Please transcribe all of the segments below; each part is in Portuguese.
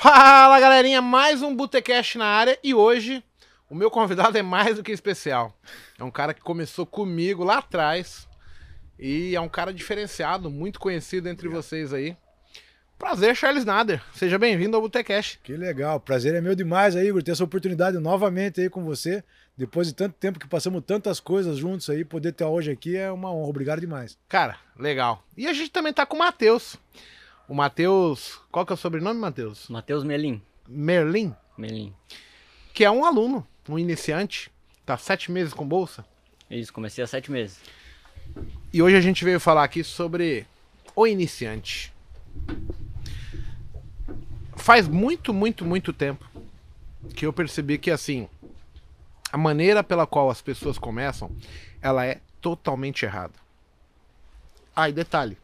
Fala galerinha, mais um Botecast na área e hoje o meu convidado é mais do que especial. É um cara que começou comigo lá atrás e é um cara diferenciado, muito conhecido entre vocês aí. Prazer, Charles Nader. Seja bem-vindo ao Botecast. Que legal, prazer é meu demais aí, Igor, ter essa oportunidade novamente aí com você. Depois de tanto tempo que passamos tantas coisas juntos aí, poder ter hoje aqui é uma honra. Obrigado demais. Cara, legal. E a gente também tá com o Matheus. O Matheus. Qual que é o sobrenome, Matheus? Matheus Melim. Merlin, Melim. que é um aluno, um iniciante. Tá sete meses com bolsa. Isso, comecei há sete meses. E hoje a gente veio falar aqui sobre o iniciante. Faz muito, muito, muito tempo que eu percebi que assim, a maneira pela qual as pessoas começam, ela é totalmente errada. Ah, e detalhe.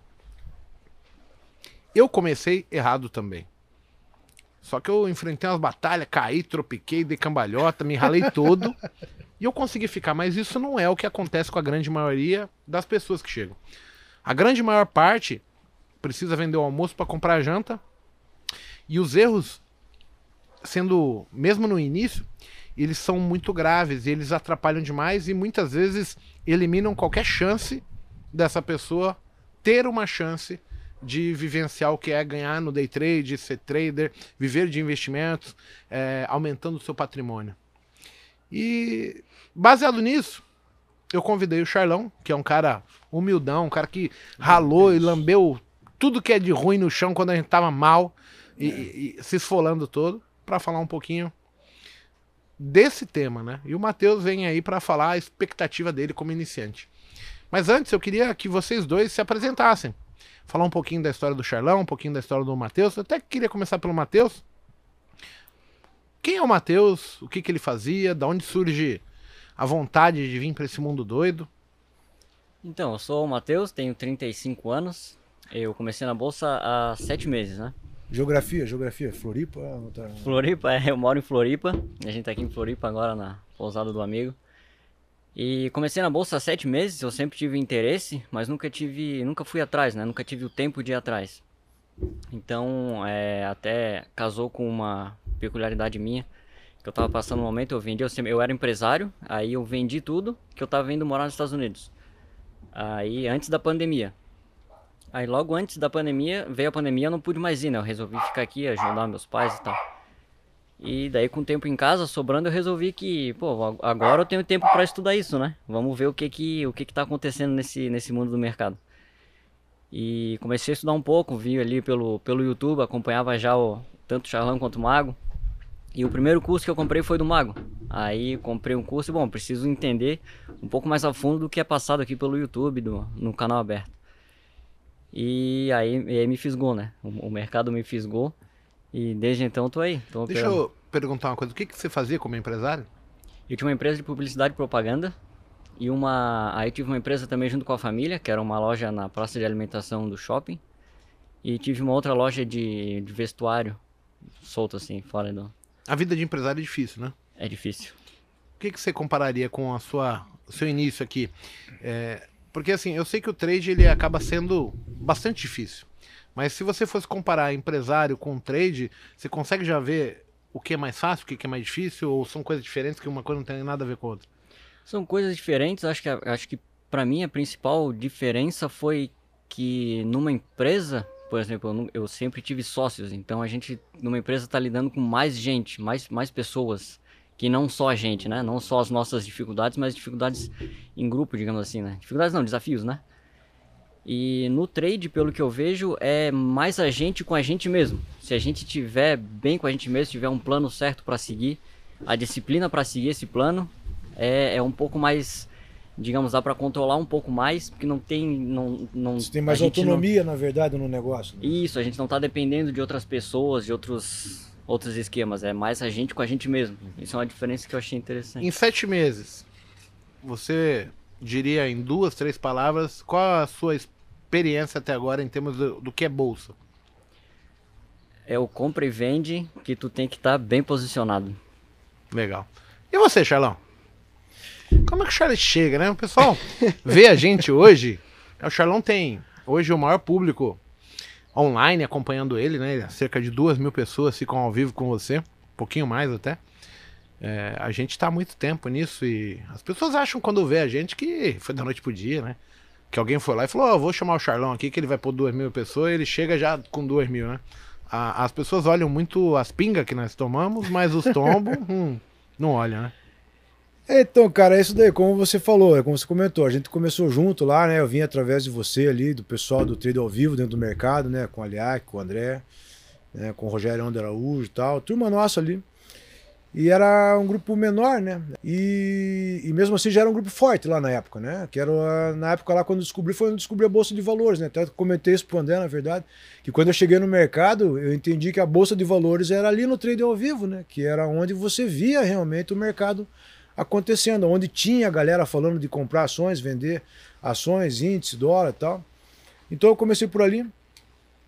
Eu comecei errado também. Só que eu enfrentei umas batalhas, caí, tropiquei, dei cambalhota, me ralei todo. e eu consegui ficar, mas isso não é o que acontece com a grande maioria das pessoas que chegam. A grande maior parte precisa vender o almoço para comprar a janta. E os erros, sendo mesmo no início, eles são muito graves, e eles atrapalham demais e muitas vezes eliminam qualquer chance dessa pessoa ter uma chance de vivenciar o que é ganhar no day trade, ser trader, viver de investimentos, é, aumentando o seu patrimônio. E baseado nisso, eu convidei o Charlão, que é um cara humildão, um cara que ralou e lambeu tudo que é de ruim no chão quando a gente tava mal e, e- e se esfolando todo, para falar um pouquinho desse tema, né? E o Matheus vem aí para falar a expectativa dele como iniciante. Mas antes eu queria que vocês dois se apresentassem. Falar um pouquinho da história do Charlão, um pouquinho da história do Matheus. Eu até queria começar pelo Matheus. Quem é o Matheus? O que, que ele fazia? Da onde surge a vontade de vir para esse mundo doido? Então, eu sou o Matheus, tenho 35 anos. Eu comecei na bolsa há sete meses, né? Geografia, geografia, Floripa. tá- Floripa, é, eu moro em Floripa. A gente tá aqui em Floripa agora na pousada do amigo. E comecei na bolsa há sete meses, eu sempre tive interesse, mas nunca tive, nunca fui atrás, né? Nunca tive o tempo de ir atrás. Então, é, até casou com uma peculiaridade minha, que eu tava passando um momento, eu vendi, eu, eu era empresário, aí eu vendi tudo, que eu tava indo morar nos Estados Unidos. Aí, antes da pandemia. Aí, logo antes da pandemia, veio a pandemia, eu não pude mais ir, né? Eu resolvi ficar aqui, ajudar meus pais e tal. E daí, com o tempo em casa, sobrando, eu resolvi que, pô, agora eu tenho tempo pra estudar isso, né? Vamos ver o que que, o que que tá acontecendo nesse, nesse mundo do mercado. E comecei a estudar um pouco, vi ali pelo, pelo YouTube, acompanhava já o, tanto o Charlão quanto o Mago. E o primeiro curso que eu comprei foi do Mago. Aí comprei um curso e, bom, preciso entender um pouco mais a fundo do que é passado aqui pelo YouTube, do, no canal aberto. E aí, e aí me fisgou, né? O, o mercado me fisgou. E desde então tô aí. Tô Deixa operando. eu perguntar uma coisa. O que, que você fazia como empresário? Eu tinha uma empresa de publicidade e propaganda. E uma. Aí tive uma empresa também junto com a família, que era uma loja na praça de alimentação do shopping. E tive uma outra loja de, de vestuário, solto assim, fora do. A vida de empresário é difícil, né? É difícil. O que, que você compararia com a sua, o seu início aqui? É, porque assim, eu sei que o trade ele acaba sendo bastante difícil. Mas se você fosse comparar empresário com trade, você consegue já ver o que é mais fácil, o que é mais difícil, ou são coisas diferentes que uma coisa não tem nada a ver com a outra? São coisas diferentes. Acho que, acho que para mim a principal diferença foi que numa empresa, por exemplo, eu, eu sempre tive sócios. Então a gente numa empresa está lidando com mais gente, mais, mais pessoas. Que não só a gente, né? Não só as nossas dificuldades, mas dificuldades em grupo, digamos assim, né? Dificuldades não, desafios, né? E no trade, pelo que eu vejo, é mais a gente com a gente mesmo. Se a gente tiver bem com a gente mesmo, tiver um plano certo para seguir, a disciplina para seguir esse plano é, é um pouco mais, digamos, dá para controlar um pouco mais, porque não tem, não, não Você tem mais gente não- autonomia, na verdade, no negócio. né? Isso, a gente não tá dependendo de outras pessoas, de outros outros esquemas, é mais a gente com a gente mesmo. Isso é uma diferença que eu achei interessante. Em sete meses, você diria em duas, três palavras, qual a sua experiência até agora em termos do, do que é bolsa? É o compra e vende que tu tem que estar bem posicionado. Legal. E você, Charlão? Como é que o Charles chega, né? O pessoal vê a gente hoje. O Charlão tem hoje o maior público online acompanhando ele, né? Cerca de duas mil pessoas ficam ao vivo com você, um pouquinho mais até. É, a gente tá há muito tempo nisso e as pessoas acham quando vê a gente que foi da noite pro dia, né? Que alguém foi lá e falou: Ó, oh, vou chamar o Charlão aqui que ele vai pôr duas mil pessoas e ele chega já com duas mil, né? A, as pessoas olham muito as pingas que nós tomamos, mas os tombos hum, não olham, né? Então, cara, é isso daí, como você falou, é como você comentou, a gente começou junto lá, né? Eu vim através de você ali, do pessoal do trade ao vivo dentro do mercado, né? Com o Aliac, com o André, né? com o Rogério André Araújo e tal, turma nossa ali. E era um grupo menor, né? E, e, mesmo assim já era um grupo forte lá na época, né? Que era na época lá quando descobri, foi quando descobri a Bolsa de Valores, né? Até comentei isso pro André, na verdade, que quando eu cheguei no mercado, eu entendi que a Bolsa de Valores era ali no trade ao vivo, né? Que era onde você via realmente o mercado acontecendo, onde tinha a galera falando de comprar ações, vender ações, índice, dólar e tal. Então eu comecei por ali.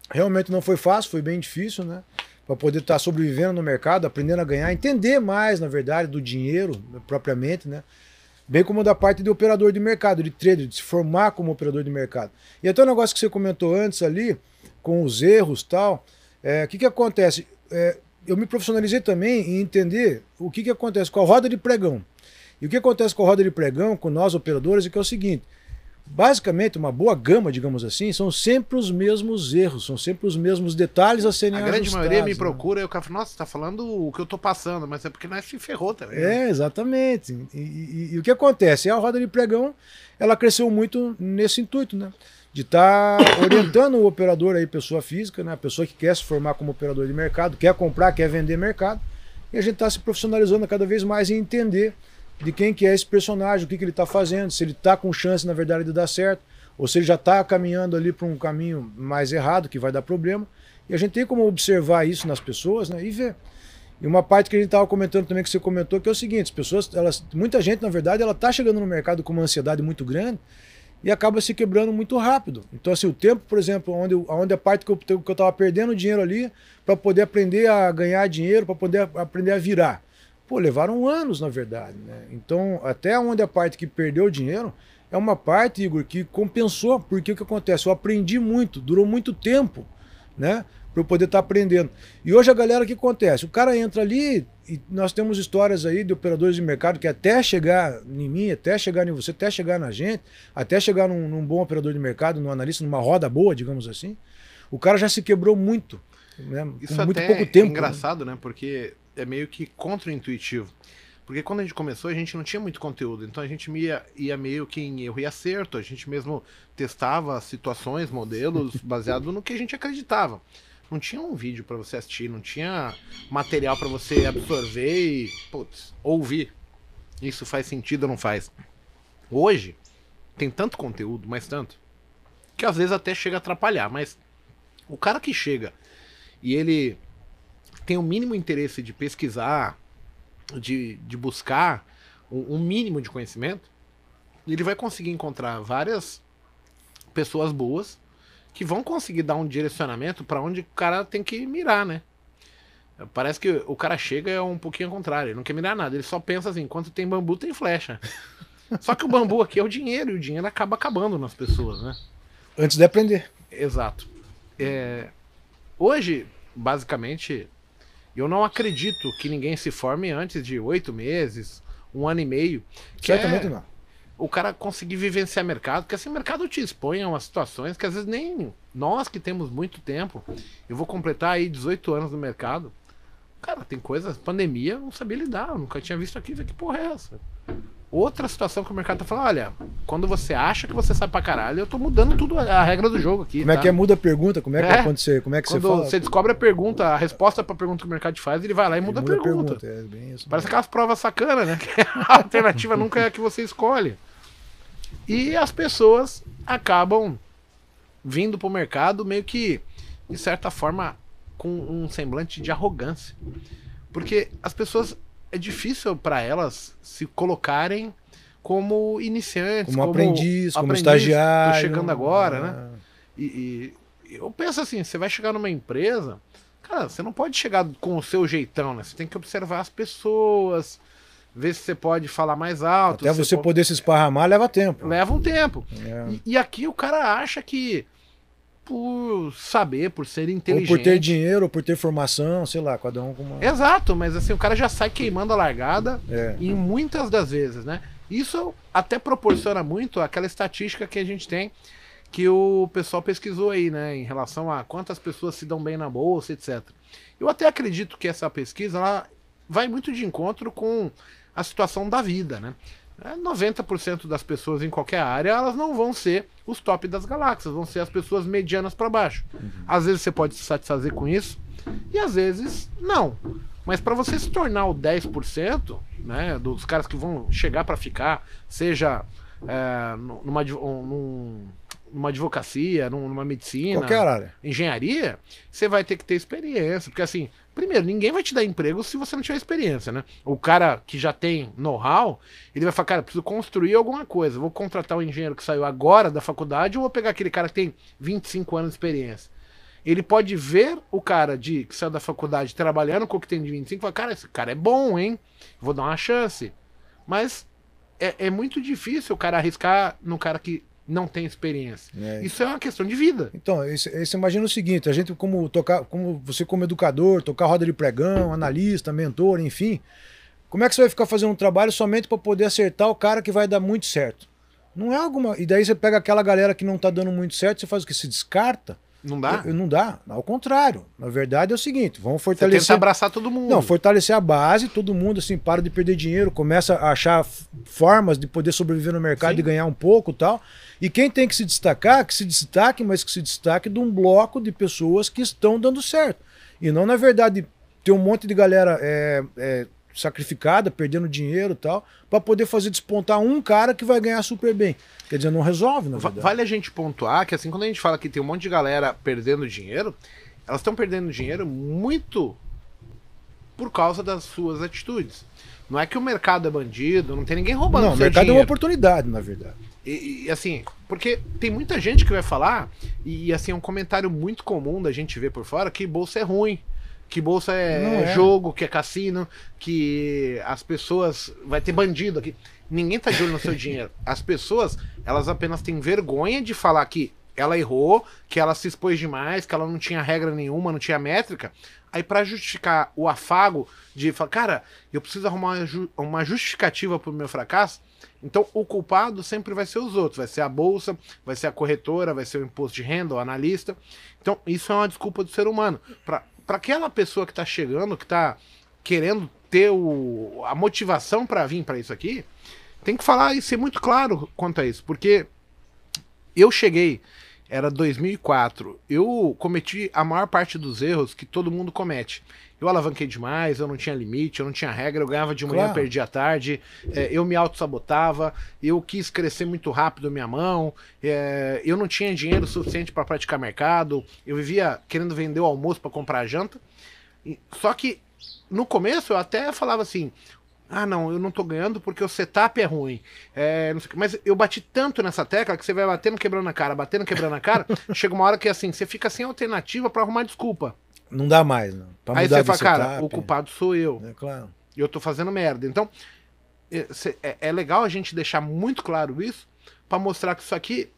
Realmente não foi fácil, foi bem difícil, né? Para poder estar tá sobrevivendo no mercado, aprendendo a ganhar, entender mais, na verdade, do dinheiro propriamente, né? Bem como da parte de operador de mercado, de trader, de se formar como operador de mercado. E até o negócio que você comentou antes ali, com os erros tal, é, o é, que, que acontece? É, eu me profissionalizei também em entender o que, que acontece com a roda de pregão. E o que acontece com a roda de pregão, com nós operadores, é que é o seguinte: basicamente, uma boa gama, digamos assim, são sempre os mesmos erros, são sempre os mesmos detalhes a serem A grande maioria me né? procura e eu falo, nossa, você está falando o que eu estou passando, mas é porque nós se ferrou também. Né? É, exatamente. E, e, e, o que acontece? A roda de pregão, ela cresceu muito nesse intuito, né? De estar tá orientando o operador aí, pessoa física, né? A pessoa que quer se formar como operador de mercado, quer comprar, quer vender mercado. E a gente está se profissionalizando cada vez mais em entender de quem que é esse personagem, o que, que ele está fazendo, se ele está com chance, na verdade, de dar certo, ou se ele já está caminhando ali para um caminho mais errado, que vai dar problema. E a gente tem como observar isso nas pessoas né, e ver. E uma parte que a gente estava comentando também, que você comentou, que é o seguinte, as pessoas, elas, muita gente, na verdade, ela está chegando no mercado com uma ansiedade muito grande e acaba se quebrando muito rápido. Então, assim, o tempo, por exemplo, onde, onde a parte que eu estava perdendo dinheiro ali para poder aprender a ganhar dinheiro, para poder aprender a virar. Pô, levaram anos, na verdade. Né? Então, até onde a parte que perdeu dinheiro é uma parte, Igor, que compensou. Porque o que acontece? Eu aprendi muito, durou muito tempo, né? Para eu poder estar tá aprendendo. E hoje a galera, o que acontece? O cara entra ali e nós temos histórias aí de operadores de mercado que até chegar em mim, até chegar em você, até chegar na gente, até chegar num, num bom operador de mercado, num analista, numa roda boa, digamos assim, o cara já se quebrou muito. Né? Isso muito pouco tempo. É né? engraçado, né? Porque é meio que contra-intuitivo. Porque quando a gente começou, a gente não tinha muito conteúdo, então a gente ia, ia meio que em erro e acerto, a gente mesmo testava situações, modelos, baseado no que a gente acreditava. Não tinha um vídeo para você assistir, não tinha material para você absorver e putz, ouvir. Isso faz sentido ou não faz? Hoje, tem tanto conteúdo, mas tanto, que às vezes até chega a atrapalhar, mas o cara que chega e ele tem o mínimo interesse de pesquisar, de, de buscar um, um mínimo de conhecimento, ele vai conseguir encontrar várias pessoas boas que vão conseguir dar um direcionamento para onde o cara tem que mirar, né? Parece que o cara chega é um pouquinho ao contrário, ele não quer mirar nada, ele só pensa assim, enquanto tem bambu tem flecha. Só que o bambu aqui é o dinheiro, e o dinheiro acaba acabando nas pessoas, né? Antes de aprender. Exato. É... Hoje, basicamente, eu não acredito que ninguém se forme antes de oito meses, um ano e meio. Que Certamente é não. O cara conseguir vivenciar mercado, porque assim o mercado te expõe a umas situações que às vezes nem nós que temos muito tempo. Eu vou completar aí 18 anos no mercado. Cara, tem coisas, pandemia, eu não sabia lidar, eu nunca tinha visto aqui, que porra é essa? Outra situação que o mercado tá falando, olha, quando você acha que você sabe pra caralho, eu tô mudando tudo a, regra do jogo aqui. Como tá? é que é muda a pergunta? Como é que é, quando você, como é que quando você fala? Você descobre a pergunta, a resposta pra pergunta que o mercado te faz, ele vai lá e muda, muda, a pergunta. A pergunta. É isso, Parece aquelas provas sacana, né? a alternativa nunca é a que você escolhe. E as pessoas acabam vindo pro mercado meio que, de certa forma, com um semblante de arrogância. Porque as pessoas é difícil para elas se colocarem como iniciantes, como, como aprendiz, como aprendiz, estagiário. Tô chegando agora, né? ah. né? E, e, eu penso assim, você vai chegar numa empresa, cara, você não pode chegar com o seu jeitão, né? Você tem que observar as pessoas, ver se você pode falar mais alto. Até você, poder se esparramar leva tempo. Leva um tempo. É. E, e, aqui o cara acha que por saber, por ser inteligente. Ou por ter dinheiro, ou por ter formação, sei lá, cada um com uma. Exato, mas assim, o cara já sai queimando a largada É. em muitas das vezes, né? Isso até proporciona muito aquela estatística que a gente tem que o pessoal pesquisou aí, né, em relação a quantas pessoas se dão bem na bolsa, etc. Eu até acredito que essa pesquisa ela vai muito de encontro com a situação da vida, né? É, 90% das pessoas em qualquer área, elas não vão ser os top das galáxias, vão ser as pessoas medianas para baixo. Às vezes você pode se satisfazer com isso e às vezes não. Mas para você se tornar o 10%, né, dos caras que vão chegar para ficar, seja é, nu- numa, num- numa advocacia, num- numa medicina, Qualquer área. engenharia, você vai ter que ter experiência. Porque assim, primeiro, ninguém vai te dar emprego se você não tiver experiência, né? O cara que já tem know-how, ele vai falar, cara, preciso construir alguma coisa. Vou contratar um engenheiro que saiu agora da faculdade ou vou pegar aquele cara que tem 25 anos de experiência. Ele pode ver o cara de que saiu da faculdade trabalhando com o que tem de 25 e falar, cara, esse cara é bom, hein? Vou dar uma chance. Mas é, é muito difícil o cara arriscar no cara que não tem experiência. É. Isso é uma questão de vida. Então, esse, esse imagina o seguinte, a gente como tocar, como você como educador, tocar roda de pregão, analista, mentor, enfim, como é que você vai ficar fazendo um trabalho somente para poder acertar o cara que vai dar muito certo? Não é alguma. E daí você pega aquela galera que não tá dando muito certo, você faz o que? Se descarta? Não dá? Eu- Não dá. Ao contrário. Na verdade é o seguinte, vamos Você fortalecer. tenta abraçar todo mundo. Não, fortalecer a base, todo mundo assim, para de perder dinheiro, começa a achar formas de poder sobreviver no mercado e ganhar um pouco e tal. E quem tem que se destacar, que se destaque, mas que se destaque de um bloco de pessoas que estão dando certo. E não, na verdade, ter um monte de galera é, é, sacrificada, perdendo dinheiro e tal, para poder fazer despontar um cara que vai ganhar super bem. Quer dizer, não resolve, na verdade. Vale a gente pontuar que assim, quando a gente fala que tem um monte de galera perdendo dinheiro, elas estão perdendo dinheiro muito por causa das suas atitudes. Não é que o mercado é bandido, não tem ninguém roubando Não, o mercado é uma dinheiro. oportunidade, na verdade. E, e, assim, porque tem muita gente que vai falar, e assim, é um comentário muito comum da gente ver por fora, que bolsa é ruim. Que bolsa é, Não é. jogo, que é cassino, que as pessoas. Vai ter bandido aqui. Ninguém tá de olho no seu dinheiro. As pessoas, elas apenas têm vergonha de falar que ela errou, que ela se expôs demais, que ela não tinha regra nenhuma, não tinha métrica. Aí, pra justificar o afago de falar, cara, eu preciso arrumar uma justificativa pro meu fracasso, então o culpado sempre vai ser os outros, vai ser a bolsa, vai ser a corretora, vai ser o imposto de renda, o analista. Então isso é uma desculpa do ser humano. Para aquela pessoa que está chegando, que está querendo ter o, a motivação para vir para isso aqui, tem que falar e ser muito claro quanto a isso, porque eu cheguei, era 2004, eu cometi a maior parte dos erros que todo mundo comete. Eu alavanquei demais, eu não tinha limite, eu não tinha regra, eu ganhava de manhã, Claro. perdia à tarde, é, eu me auto-sabotava, eu quis crescer muito rápido minha mão, é, eu não tinha dinheiro suficiente para praticar mercado, eu vivia querendo vender o almoço para comprar a janta. E- Só que no começo eu até falava assim: ah, não, eu não tô ganhando porque o setup é ruim. É, mas eu bati tanto nessa tecla que você vai batendo, quebrando a cara, batendo, quebrando a cara. chega uma hora que assim, você fica sem alternativa para arrumar desculpa. Não dá mais, não. Pra Aí você fala, cara, setup, o culpado sou eu. É claro. Eu tô fazendo merda. Então, é, é, é legal a gente deixar muito claro isso para mostrar que isso aqui,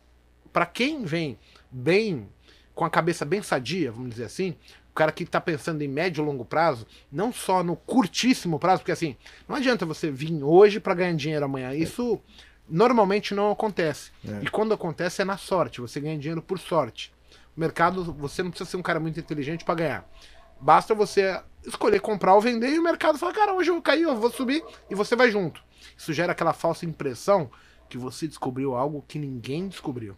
para quem vem bem, com a cabeça bem sadia, vamos dizer assim, cara que tá pensando em médio e longo prazo, não só no curtíssimo prazo, porque assim, não adianta você vir hoje para ganhar dinheiro amanhã. Isso normalmente não acontece. É. E quando acontece é na sorte, você ganha dinheiro por sorte. O mercado, você não precisa ser um cara muito inteligente para ganhar. Basta você escolher comprar ou vender e o mercado fala, cara, hoje eu vou cair, eu vou subir e você vai junto. Isso gera aquela falsa impressão que você descobriu algo que ninguém descobriu.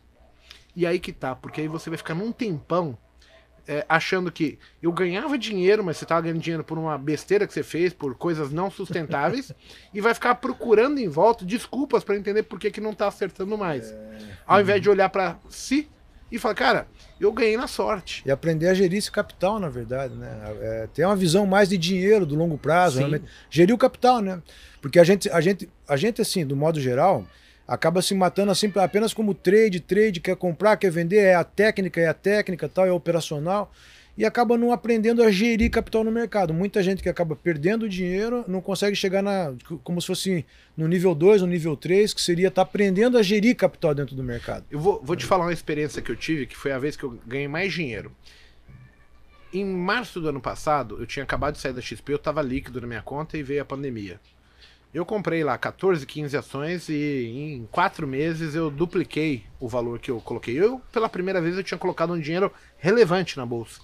E aí que tá, porque aí você vai ficar num tempão é, achando que eu ganhava dinheiro, mas você tava ganhando dinheiro por uma besteira que você fez, por coisas não sustentáveis, e vai ficar procurando em volta desculpas para entender por que, que não tá acertando mais. Ao invés de olhar para si e falar, cara, eu ganhei na sorte. E aprender a gerir esse capital, na verdade, né? É, ter uma visão mais de dinheiro, do longo prazo. Gerir o capital, né? Porque a gente, a gente, a gente, assim, do modo geral, acaba se matando assim apenas como trade, trade, quer comprar, quer vender, é a técnica, é a técnica, tal, é operacional. e acaba não aprendendo a gerir capital no mercado. Muita gente que acaba perdendo dinheiro não consegue chegar na como se fosse no nível 2, no nível 3, que seria estar tá aprendendo a gerir capital dentro do mercado. Eu vou, vou te falar uma experiência que eu tive, que foi a vez que eu ganhei mais dinheiro. Em março do ano passado, eu tinha acabado de sair da XP, eu estava líquido na minha conta e veio a pandemia. Eu comprei lá 14, 15 ações e em quatro meses eu dupliquei o valor que eu coloquei. Eu, pela primeira vez, eu tinha colocado um dinheiro relevante na bolsa.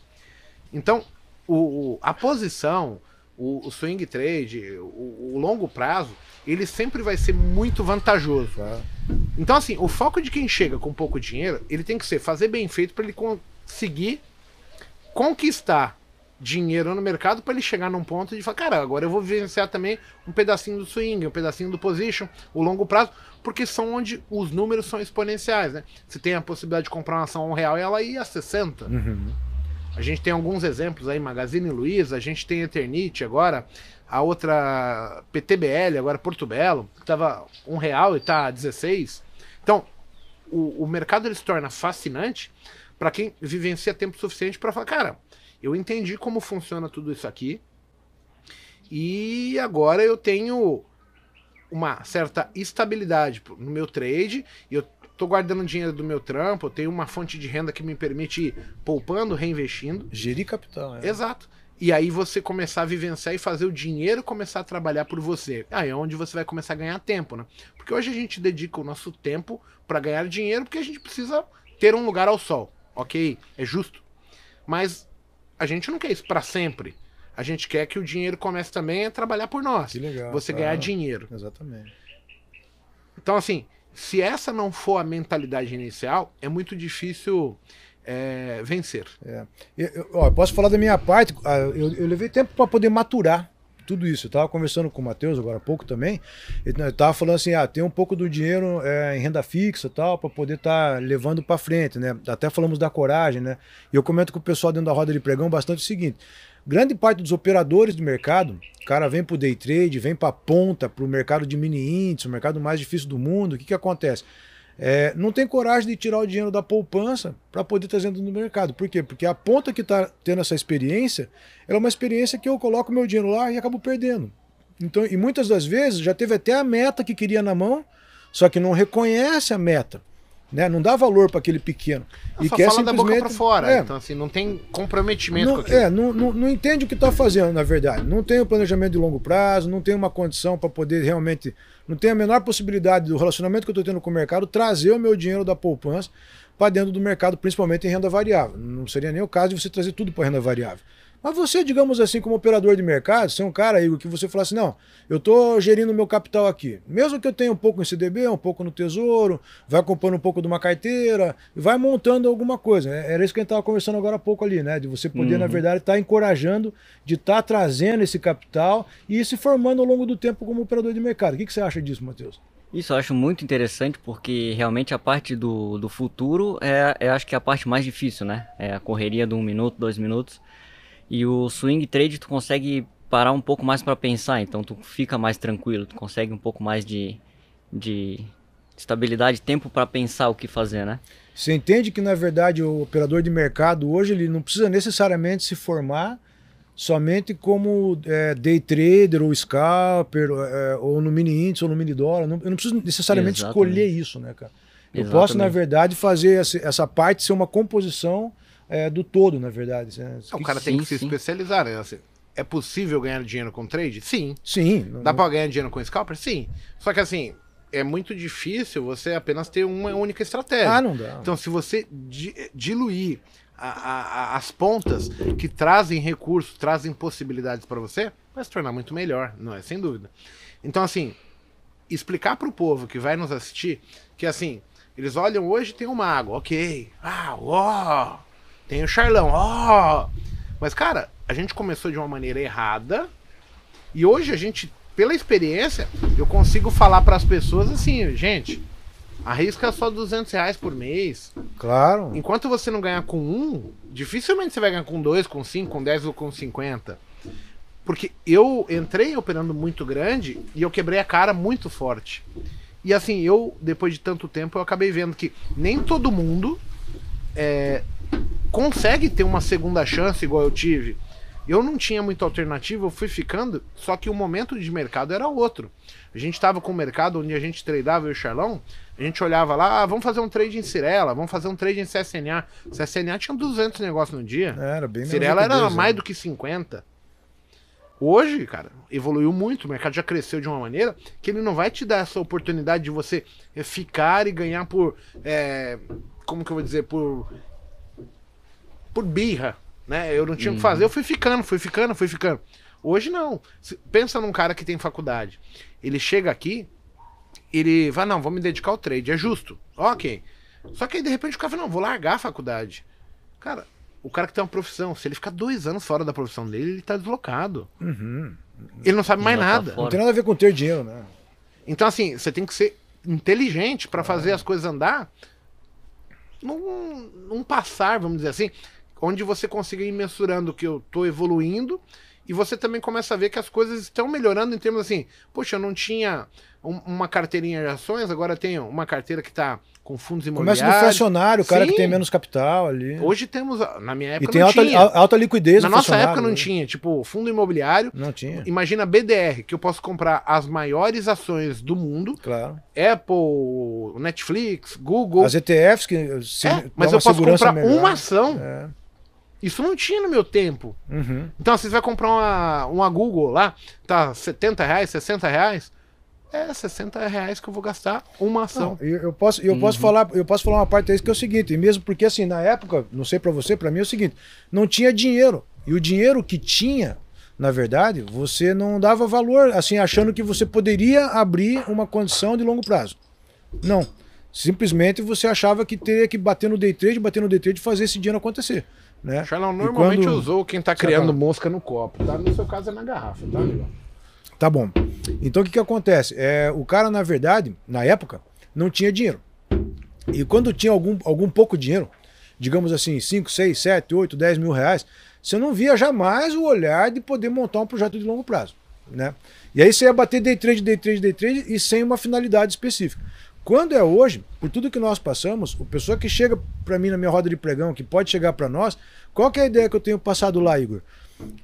Então, o, a posição, o, o swing trade, o, o, longo prazo, ele sempre vai ser muito vantajoso. Então, assim, o foco de quem chega com pouco dinheiro, ele tem que ser fazer bem feito para ele conseguir conquistar dinheiro no mercado para ele chegar num ponto de falar, cara, agora eu vou vivenciar também um pedacinho do swing, um pedacinho do position, o longo prazo, porque são onde os números são exponenciais, né? Você tem a possibilidade de comprar uma ação a um real e ela ir a 60. Uhum. A gente tem alguns exemplos aí, Magazine Luiza, a gente tem Eternite agora, a outra PTBL, agora Porto Belo, que estava um real e está 16. Então, o, o mercado ele se torna fascinante para quem vivencia tempo suficiente para falar, cara, eu entendi como funciona tudo isso aqui e agora eu tenho uma certa estabilidade no meu trade e eu tô guardando dinheiro do meu trampo, eu tenho uma fonte de renda que me permite ir poupando, reinvestindo. Gerir capital, é. Exato. E aí você começar a vivenciar e fazer o dinheiro começar a trabalhar por você. Aí é onde você vai começar a ganhar tempo, né? Porque hoje a gente dedica o nosso tempo para ganhar dinheiro porque a gente precisa ter um lugar ao sol. Ok? É justo. Mas a gente não quer isso para sempre. A gente quer que o dinheiro comece também a trabalhar por nós. Que legal. Você ganhar dinheiro. Exatamente. Então, assim, se essa não for a mentalidade inicial, é muito difícil é, vencer. É. Eu, eu, ó, posso falar da minha parte, ah, eu, eu levei tempo para poder maturar tudo isso. Eu estava conversando com o Matheus agora há pouco também. Ele estava falando assim: ah, tem um pouco do dinheiro é, em renda fixa tal, para poder estar tá levando para frente, né? Até falamos da coragem, né? E eu comento com o pessoal dentro da roda de pregão bastante o seguinte: grande parte dos operadores do mercado, o cara vem para o day trade, vem para a ponta, para o mercado de mini índice, o mercado mais difícil do mundo, o que, que acontece? É, não tem coragem de tirar o dinheiro da poupança para poder trazer dentro do mercado. Por quê? Porque a ponta que está tendo essa experiência, ela é uma experiência que eu coloco meu dinheiro lá e acabo perdendo. Então, e muitas das vezes já teve até a meta que queria na mão, só que não reconhece a meta. Né? Não dá valor para aquele pequeno. e só quer fala simplesmente... da boca para fora. É, então, assim, não tem comprometimento não, com aquilo. É, não, não, não entende o que está fazendo, na verdade. Não tem o um planejamento de longo prazo, não tem uma condição para poder realmente. Não tem a menor possibilidade do relacionamento que eu estou tendo com o mercado trazer o meu dinheiro da poupança para dentro do mercado, principalmente em renda variável. Não seria nem o caso de você trazer tudo para renda variável. Mas você, digamos assim, como operador de mercado, você é um cara, aí que você fala assim, não, eu estou gerindo meu capital aqui. Mesmo que eu tenha um pouco em CDB, um pouco no Tesouro, vai comprando um pouco de uma carteira, vai montando alguma coisa. É, era isso que a gente estava conversando agora há pouco ali, né? De você poder, uhum. na verdade, estar tá encorajando, de estar tá trazendo esse capital e ir se formando ao longo do tempo como operador de mercado. O que, que você acha disso, Matheus? Isso eu acho muito interessante porque realmente a parte do, do futuro é, é acho que é a parte mais difícil, né? É a correria de um minuto, dois minutos. E o swing trade tu consegue parar um pouco mais para pensar, então tu fica mais tranquilo, tu consegue um pouco mais de, de estabilidade, tempo para pensar o que fazer, né? Você entende que na verdade o operador de mercado hoje ele não precisa necessariamente se formar somente como é, day trader ou scalper é, ou no mini índice ou no mini dólar. Não, eu não preciso necessariamente Exatamente. escolher isso, né, cara? Eu Exatamente. posso na verdade fazer essa, essa parte ser uma composição é, do todo, na verdade. Né? O cara tem que se especializar, né? Assim, é possível ganhar dinheiro com trade? Sim. Sim. Dá para ganhar dinheiro com scalper? Sim. Só que assim, é muito difícil você apenas ter uma única estratégia. Ah, não dá. Então, se você diluir a, a, as pontas que trazem recursos, trazem possibilidades para você, vai se tornar muito melhor, não é? Sem dúvida. Então, assim, explicar para o povo que vai nos assistir que, assim, eles olham hoje tem um mago, ok. Ah, ó, tem o Charlão, ó. Oh! Mas, cara, a gente começou de uma maneira errada. E hoje a gente, pela experiência, eu consigo falar para as pessoas assim, gente, arrisca só 200 reais por mês. Claro. Enquanto você não ganhar com um, dificilmente você vai ganhar com dois, com cinco, com 10 ou com 50. Porque eu entrei operando muito grande e eu quebrei a cara muito forte. E assim, eu, depois de tanto tempo, eu acabei vendo que nem todo mundo é, consegue ter uma segunda chance igual eu tive. Eu não tinha muita alternativa, eu fui ficando, só que o momento de mercado era outro. A gente estava com o mercado onde a gente e o Charlão, a gente olhava lá, ah, vamos fazer um trade em Cirela, vamos fazer um trade em CSNA. CSNA tinha 200 negócios no dia. Era bem Cirela era liquidez, mais né? do que 50. Hoje, cara, evoluiu muito, o mercado já cresceu de uma maneira que ele não vai te dar essa oportunidade de você ficar e ganhar por. eh, como que eu vou dizer? Por. Por birra. Né? Eu não tinha o que fazer, eu fui ficando, fui ficando, fui ficando. Hoje não. Pensa num cara que tem faculdade. Ele chega aqui, ele vai, não, vou me dedicar ao trade, é justo. Ok. Só que aí de repente o cara fala, não, vou largar a faculdade. Cara, o cara que tem uma profissão, se ele ficar dois anos fora da profissão dele, ele tá deslocado. Uhum. Ele não sabe mais Já tá nada. fora. Não tem nada a ver com ter dinheiro, né? Então, assim, você tem que ser inteligente para fazer as coisas andar num, num passar, vamos dizer assim, onde você consiga ir mensurando que eu tô evoluindo e você também começa a ver que as coisas estão melhorando em termos assim, poxa, eu não tinha um- uma carteirinha de ações, agora tenho uma carteira que tá com fundos imobiliários. Começa no fracionário, o cara que Sim. tem menos capital ali. Hoje temos, na minha E época tem não alta, tinha. al- alta liquidez Na no nossa época não né? tinha, tipo, fundo imobiliário. Não tinha, Imagina BDR, que eu posso comprar as maiores ações do mundo, claro. Apple, Netflix, Google. As ETFs que se, É, mas eu posso comprar melhor. uma ação. É. Isso não tinha no meu tempo. Uhum. Então, assim, você vai comprar uma, uma Google lá, tá 70 reais, 60 reais. É 60 reais que eu vou gastar uma ação. Não, eu, eu posso, eu posso falar, eu posso falar uma parte aí que é o seguinte, e mesmo porque assim, na época, não sei pra você, pra mim é o seguinte, não tinha dinheiro. E o dinheiro que tinha, na verdade, você não dava valor, assim, achando que você poderia abrir uma condição de longo prazo. Não. Simplesmente você achava que teria que bater no day trade, bater no day trade e fazer esse dinheiro acontecer, né? Normalmente quando- usou quem tá Você criando fala. mosca no copo, tá? No seu caso é na garrafa, tá, amigo? Tá bom. Então o que, que acontece? É, o cara, na verdade, na época, não tinha dinheiro. E quando tinha algum, algum pouco dinheiro, digamos assim, 5, 6, 7, 8, 10 mil reais, você não via jamais o olhar de poder montar um projeto de longo prazo. Né? E aí você ia bater day trade, day trade, day trade e sem uma finalidade específica. Quando é hoje, por tudo que nós passamos, o pessoa que chega para mim na minha roda de pregão, que pode chegar para nós, qual que é a ideia que eu tenho passado lá, Igor?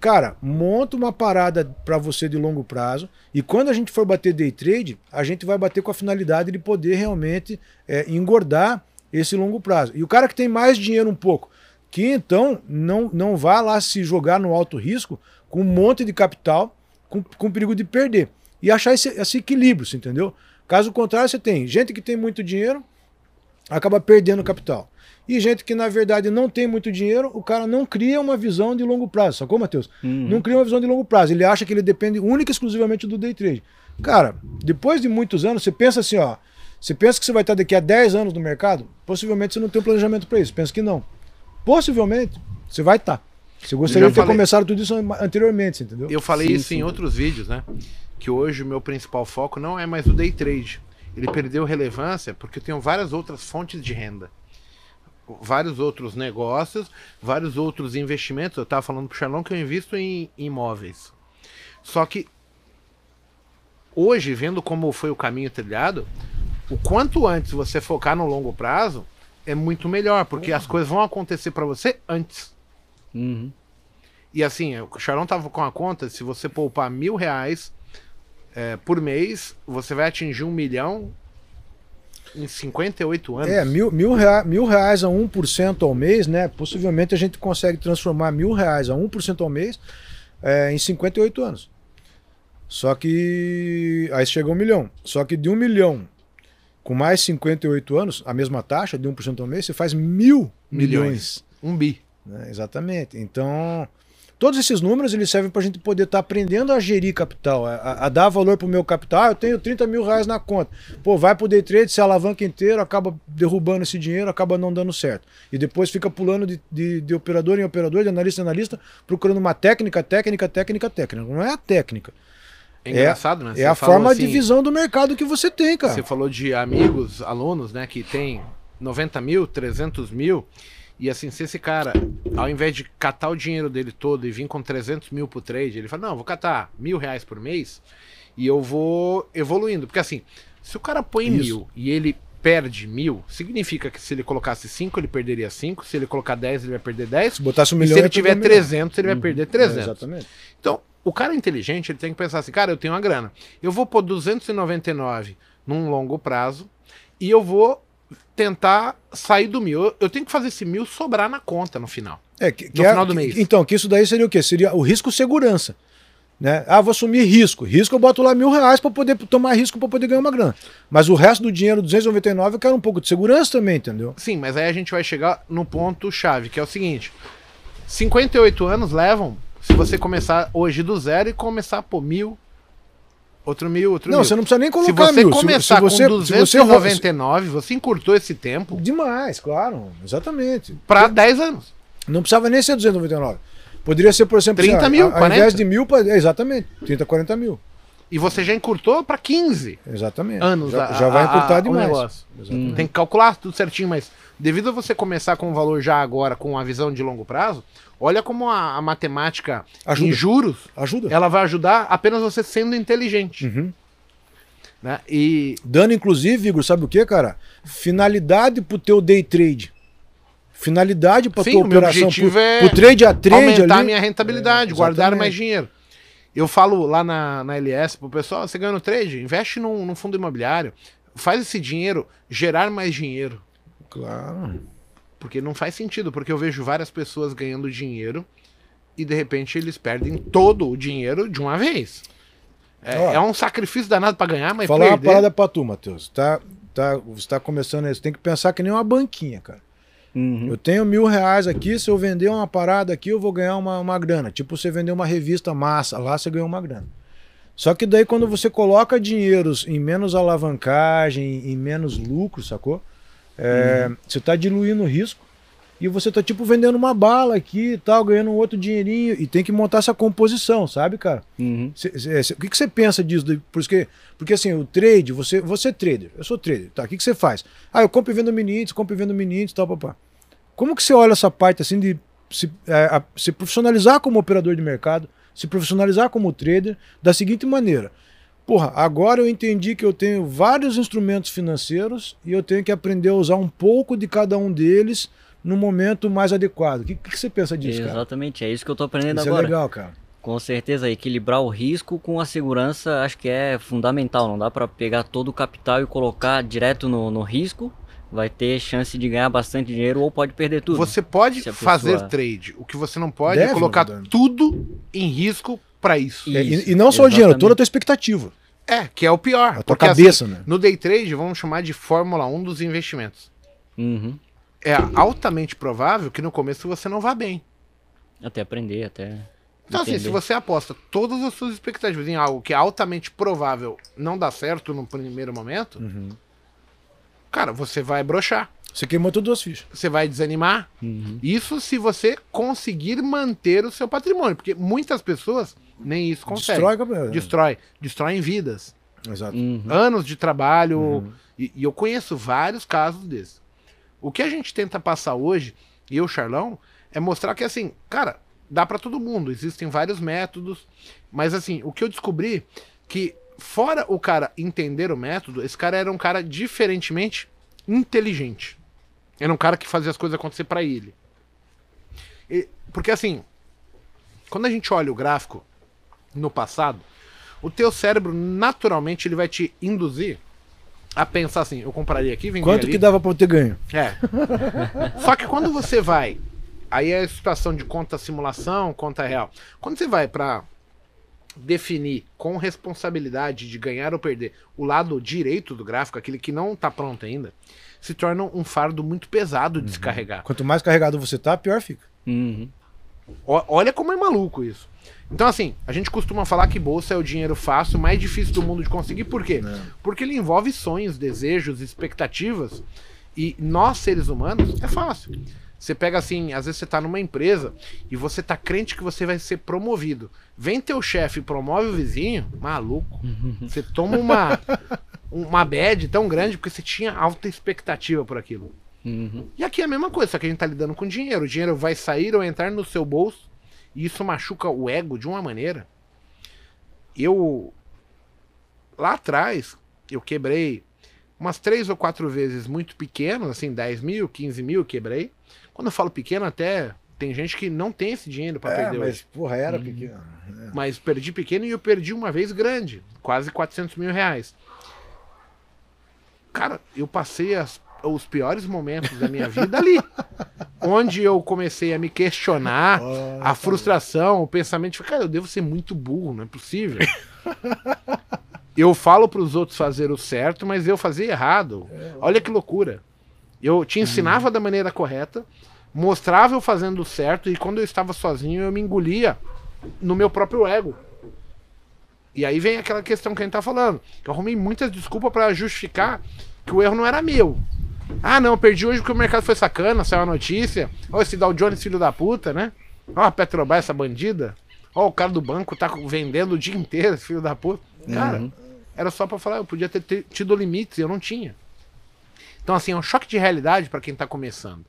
Cara, monta uma parada para você de longo prazo e quando a gente for bater day trade, a gente vai bater com a finalidade de poder realmente é, engordar esse longo prazo. E o cara que tem mais dinheiro um pouco, que então não, não vá lá se jogar no alto risco com um monte de capital, com, com perigo de perder. E achar esse, esse equilíbrio, entendeu? Caso contrário, você tem gente que tem muito dinheiro, acaba perdendo capital. E gente que, na verdade, não tem muito dinheiro, o cara não cria uma visão de longo prazo, sacou, Matheus? Uhum. Não cria uma visão de longo prazo. Ele acha que ele depende única e exclusivamente do day trade. Cara, depois de muitos anos, você pensa assim, ó. Você pensa que você vai estar daqui a 10 anos no mercado? Possivelmente você não tem um planejamento para isso. Pensa que não. Possivelmente você vai estar. Você gostaria de ter falei. começado tudo isso anteriormente, entendeu? Eu falei Sim, isso sim. em outros vídeos, né? Que hoje o meu principal foco não é mais o day trade. Ele perdeu relevância porque eu tenho várias outras fontes de renda. Vários outros negócios, vários outros investimentos. Eu estava falando pro Charlão que eu invisto em imóveis. Só que hoje, vendo como foi o caminho trilhado, o quanto antes você focar no longo prazo é muito melhor, porque as coisas vão acontecer para você antes. Uhum. E assim, o Charão tava com a conta, se você poupar mil reais é, por mês, você vai atingir um milhão em 58 anos. É, mil, mil, rea- mil reais a 1% ao mês, né? Possivelmente a gente consegue transformar mil reais a 1% ao mês é, em 58 anos. Só que. Aí chegou um milhão. Só que de um milhão com mais 58 anos, a mesma taxa, de 1% ao mês, você faz mil milhões. Um bi. né? Exatamente. Então, todos esses números eles servem para a gente poder estar aprendendo a gerir capital, a, a- a dar valor para o meu capital. Ah, eu tenho 30 mil reais na conta. Pô, vai para o day trade, se alavanca inteiro, acaba derrubando esse dinheiro, acaba não dando certo. E depois fica pulando de, de, de operador em operador, de analista em analista, procurando uma técnica, técnica, técnica, técnica. Não é a técnica. É engraçado, né? É a falou forma assim, de visão do mercado que você tem, cara. Você falou de amigos, alunos, né, que tem 90 mil, 300 mil. E assim, se esse cara, ao invés de catar o dinheiro dele todo e vir com 300 mil pro trade, ele fala: Não, vou catar mil reais por mês e eu vou evoluindo. Porque assim, se o cara põe Isso. mil e ele perde mil, significa que se ele colocasse 5, ele perderia 5. Se ele colocar 10, ele vai perder 10. Se botasse um E milhão, se ele tiver perder um milhão. 300, ele vai Uhum. perder 300. É, exatamente. Então, o cara inteligente, ele tem que pensar assim, cara, eu tenho uma grana. Eu vou pôr 299 num longo prazo e eu vou tentar sair do mil. Eu, eu tenho que fazer esse mil sobrar na conta no final. É, que, No que é- final do que- mês. Então, que isso daí seria o quê? Seria o risco segurança. Né? Ah, vou assumir risco. Risco eu boto lá mil reais para poder tomar risco para poder ganhar uma grana. Mas o resto do dinheiro, 299, eu quero um pouco de segurança também, entendeu? Sim, mas aí a gente vai chegar no ponto chave, que é o seguinte: 58 anos levam se você começar hoje do zero e começar por mil, outro mil, outro não, mil. você não precisa nem Se colocar você mil. começar se, se você, com se você ro- 299, você encurtou esse tempo Demais, claro. Exatamente. para 10 anos. Não precisava nem ser 299. Poderia ser, por exemplo, 30 assim, mil, ao 40? invés de mil, exatamente, 30, 40 mil. E você já encurtou para 15 Exatamente. anos. Já, a- já vai a- encurtar a- demais. Exatamente. Tem que calcular tudo certinho, mas devido a você começar com um valor já agora, com a visão de longo prazo, olha como a, a matemática Ajuda. em juros, Ajuda. ela vai ajudar apenas você sendo inteligente. Uhum. Né? E Dando, inclusive, Igor, sabe o que, cara? Finalidade pro teu day trade. Finalidade pra Sim, tua operação. pro, é pro trade a trade aumentar ali. a minha rentabilidade, É, guardar mais dinheiro. Eu falo lá na, na LS pro pessoal, você ganha no trade, investe num, num fundo imobiliário, faz esse dinheiro gerar mais dinheiro. Claro. Porque não faz sentido, porque eu vejo várias pessoas ganhando dinheiro e de repente eles perdem todo o dinheiro de uma vez. É, Ó. é um sacrifício danado pra ganhar, mas Falar uma perder... parada pra tu, Matheus. Tá, tá, você tá começando isso. Tem que pensar que nem uma banquinha, cara. Uhum. Eu tenho mil reais aqui, se eu vender uma parada aqui, eu vou ganhar uma, uma grana. Tipo, você vender uma revista massa, lá você ganha uma grana. Só que daí quando você coloca dinheiros em menos alavancagem, em menos lucro, sacou? É, Você tá diluindo o risco e você tá tipo vendendo uma bala aqui e tal, ganhando um outro dinheirinho e tem que montar essa composição, sabe, cara? Uhum. Cê- cê- cê- o que, que você pensa disso? Porque, porque assim, o trade, você, você é trader, eu sou trader, tá? O que, que você faz? Ah, eu compro e vendo mini compro e vendo mini tal, papá. Como que você olha essa parte assim de se, é, a- se profissionalizar como operador de mercado, se profissionalizar como trader da seguinte maneira? Porra, agora eu entendi que eu tenho vários instrumentos financeiros e eu tenho que aprender a usar um pouco de cada um deles no momento mais adequado. O que, que, você pensa disso, cara? Exatamente, é isso que eu tô aprendendo Isso agora. é legal, cara. Com certeza, equilibrar o risco com a segurança acho que é fundamental. Não dá pra pegar todo o capital e colocar direto no, no risco. Vai ter chance de ganhar bastante dinheiro ou pode perder tudo. Você pode fazer pessoa- trade. O que você não pode Deve, é colocar tudo em risco pra isso. E- É, Isso, e, e não só o dinheiro, exatamente. toda a tua expectativa. É, que é o pior. A tua cabeça, assim, né? No day trade, vamos chamar de Fórmula 1 dos investimentos. Uhum. É altamente provável que no começo você não vá bem. Até aprender, até. Então, assim, se você aposta todas as suas expectativas em algo que é altamente provável não dar certo no primeiro momento, Uhum. cara, você vai brochar. Você queimou todas as fichas. Você vai desanimar. Uhum. Isso se você conseguir manter o seu patrimônio. Porque muitas pessoas nem isso conseguem. Destrói, cara. Destrói. Destroem vidas. Exato. Uhum. Anos de trabalho. Uhum. E, e eu conheço vários casos desses. O que a gente tenta passar hoje, e eu, Charlão, é mostrar que, assim, cara, dá pra todo mundo. Existem vários métodos. Mas, assim, o que eu descobri que, fora o cara entender o método, esse cara era um cara diferentemente inteligente. Era um cara que fazia as coisas acontecer pra ele. E- porque, assim, quando a gente olha o gráfico no passado, o teu cérebro, naturalmente, ele vai te induzir a pensar assim, eu compraria aqui, venderia Quanto ali. que dava pra eu ter ganho? É. Só que quando você vai, aí é a situação de conta simulação, conta real. Quando você vai pra definir com responsabilidade de ganhar ou perder o lado direito do gráfico, aquele que não tá pronto ainda, se torna um fardo muito pesado de se carregar. Quanto mais carregado você tá, pior fica. Uhum. Olha como é maluco isso. Então, assim, a gente costuma falar que bolsa é o dinheiro fácil, mais difícil do mundo de conseguir. Por quê? Porque ele envolve sonhos, desejos, expectativas. E nós, seres humanos, é fácil. Você pega assim, às vezes você tá numa empresa e você tá crente que você vai ser promovido. Vem teu chefe e promove o vizinho, maluco. Você toma uma, uma bad tão grande porque você tinha alta expectativa por aquilo. Uhum. E aqui é a mesma coisa, só que a gente tá lidando com dinheiro. O dinheiro vai sair ou entrar no seu bolso. E isso machuca o ego de uma maneira. Eu. Lá atrás, eu quebrei umas três ou quatro vezes muito pequeno, assim, 10 mil, 15 mil, quebrei. Quando eu falo pequeno, até tem gente que não tem esse dinheiro para É, perder mas, hoje. porra, era Uhum. pequeno. É. Mas perdi pequeno e eu perdi uma vez grande, quase 400 mil reais. Cara, eu passei as- os piores momentos da minha vida ali. onde eu comecei a me questionar, a frustração, o pensamento de, cara, eu devo ser muito burro, não é possível. eu falo para os outros fazer o certo, mas eu fazia errado. Olha que loucura. Eu te ensinava da maneira correta, mostrava eu fazendo o certo, e quando eu estava sozinho, eu me engolia no meu próprio ego. E aí vem aquela questão que a gente tá falando. Que eu arrumei muitas desculpas para justificar que o erro não era meu. Ah, não, perdi hoje porque o mercado foi sacana, saiu a notícia. Ó, esse Dow Jones, filho da puta, né? Ó, a Petrobras, essa bandida. Ó, o cara do banco tá vendendo o dia inteiro, filho da puta. Cara, era só pra falar, eu podia ter te- tido limites, e eu não tinha. Então, assim, é um choque de realidade para quem tá começando.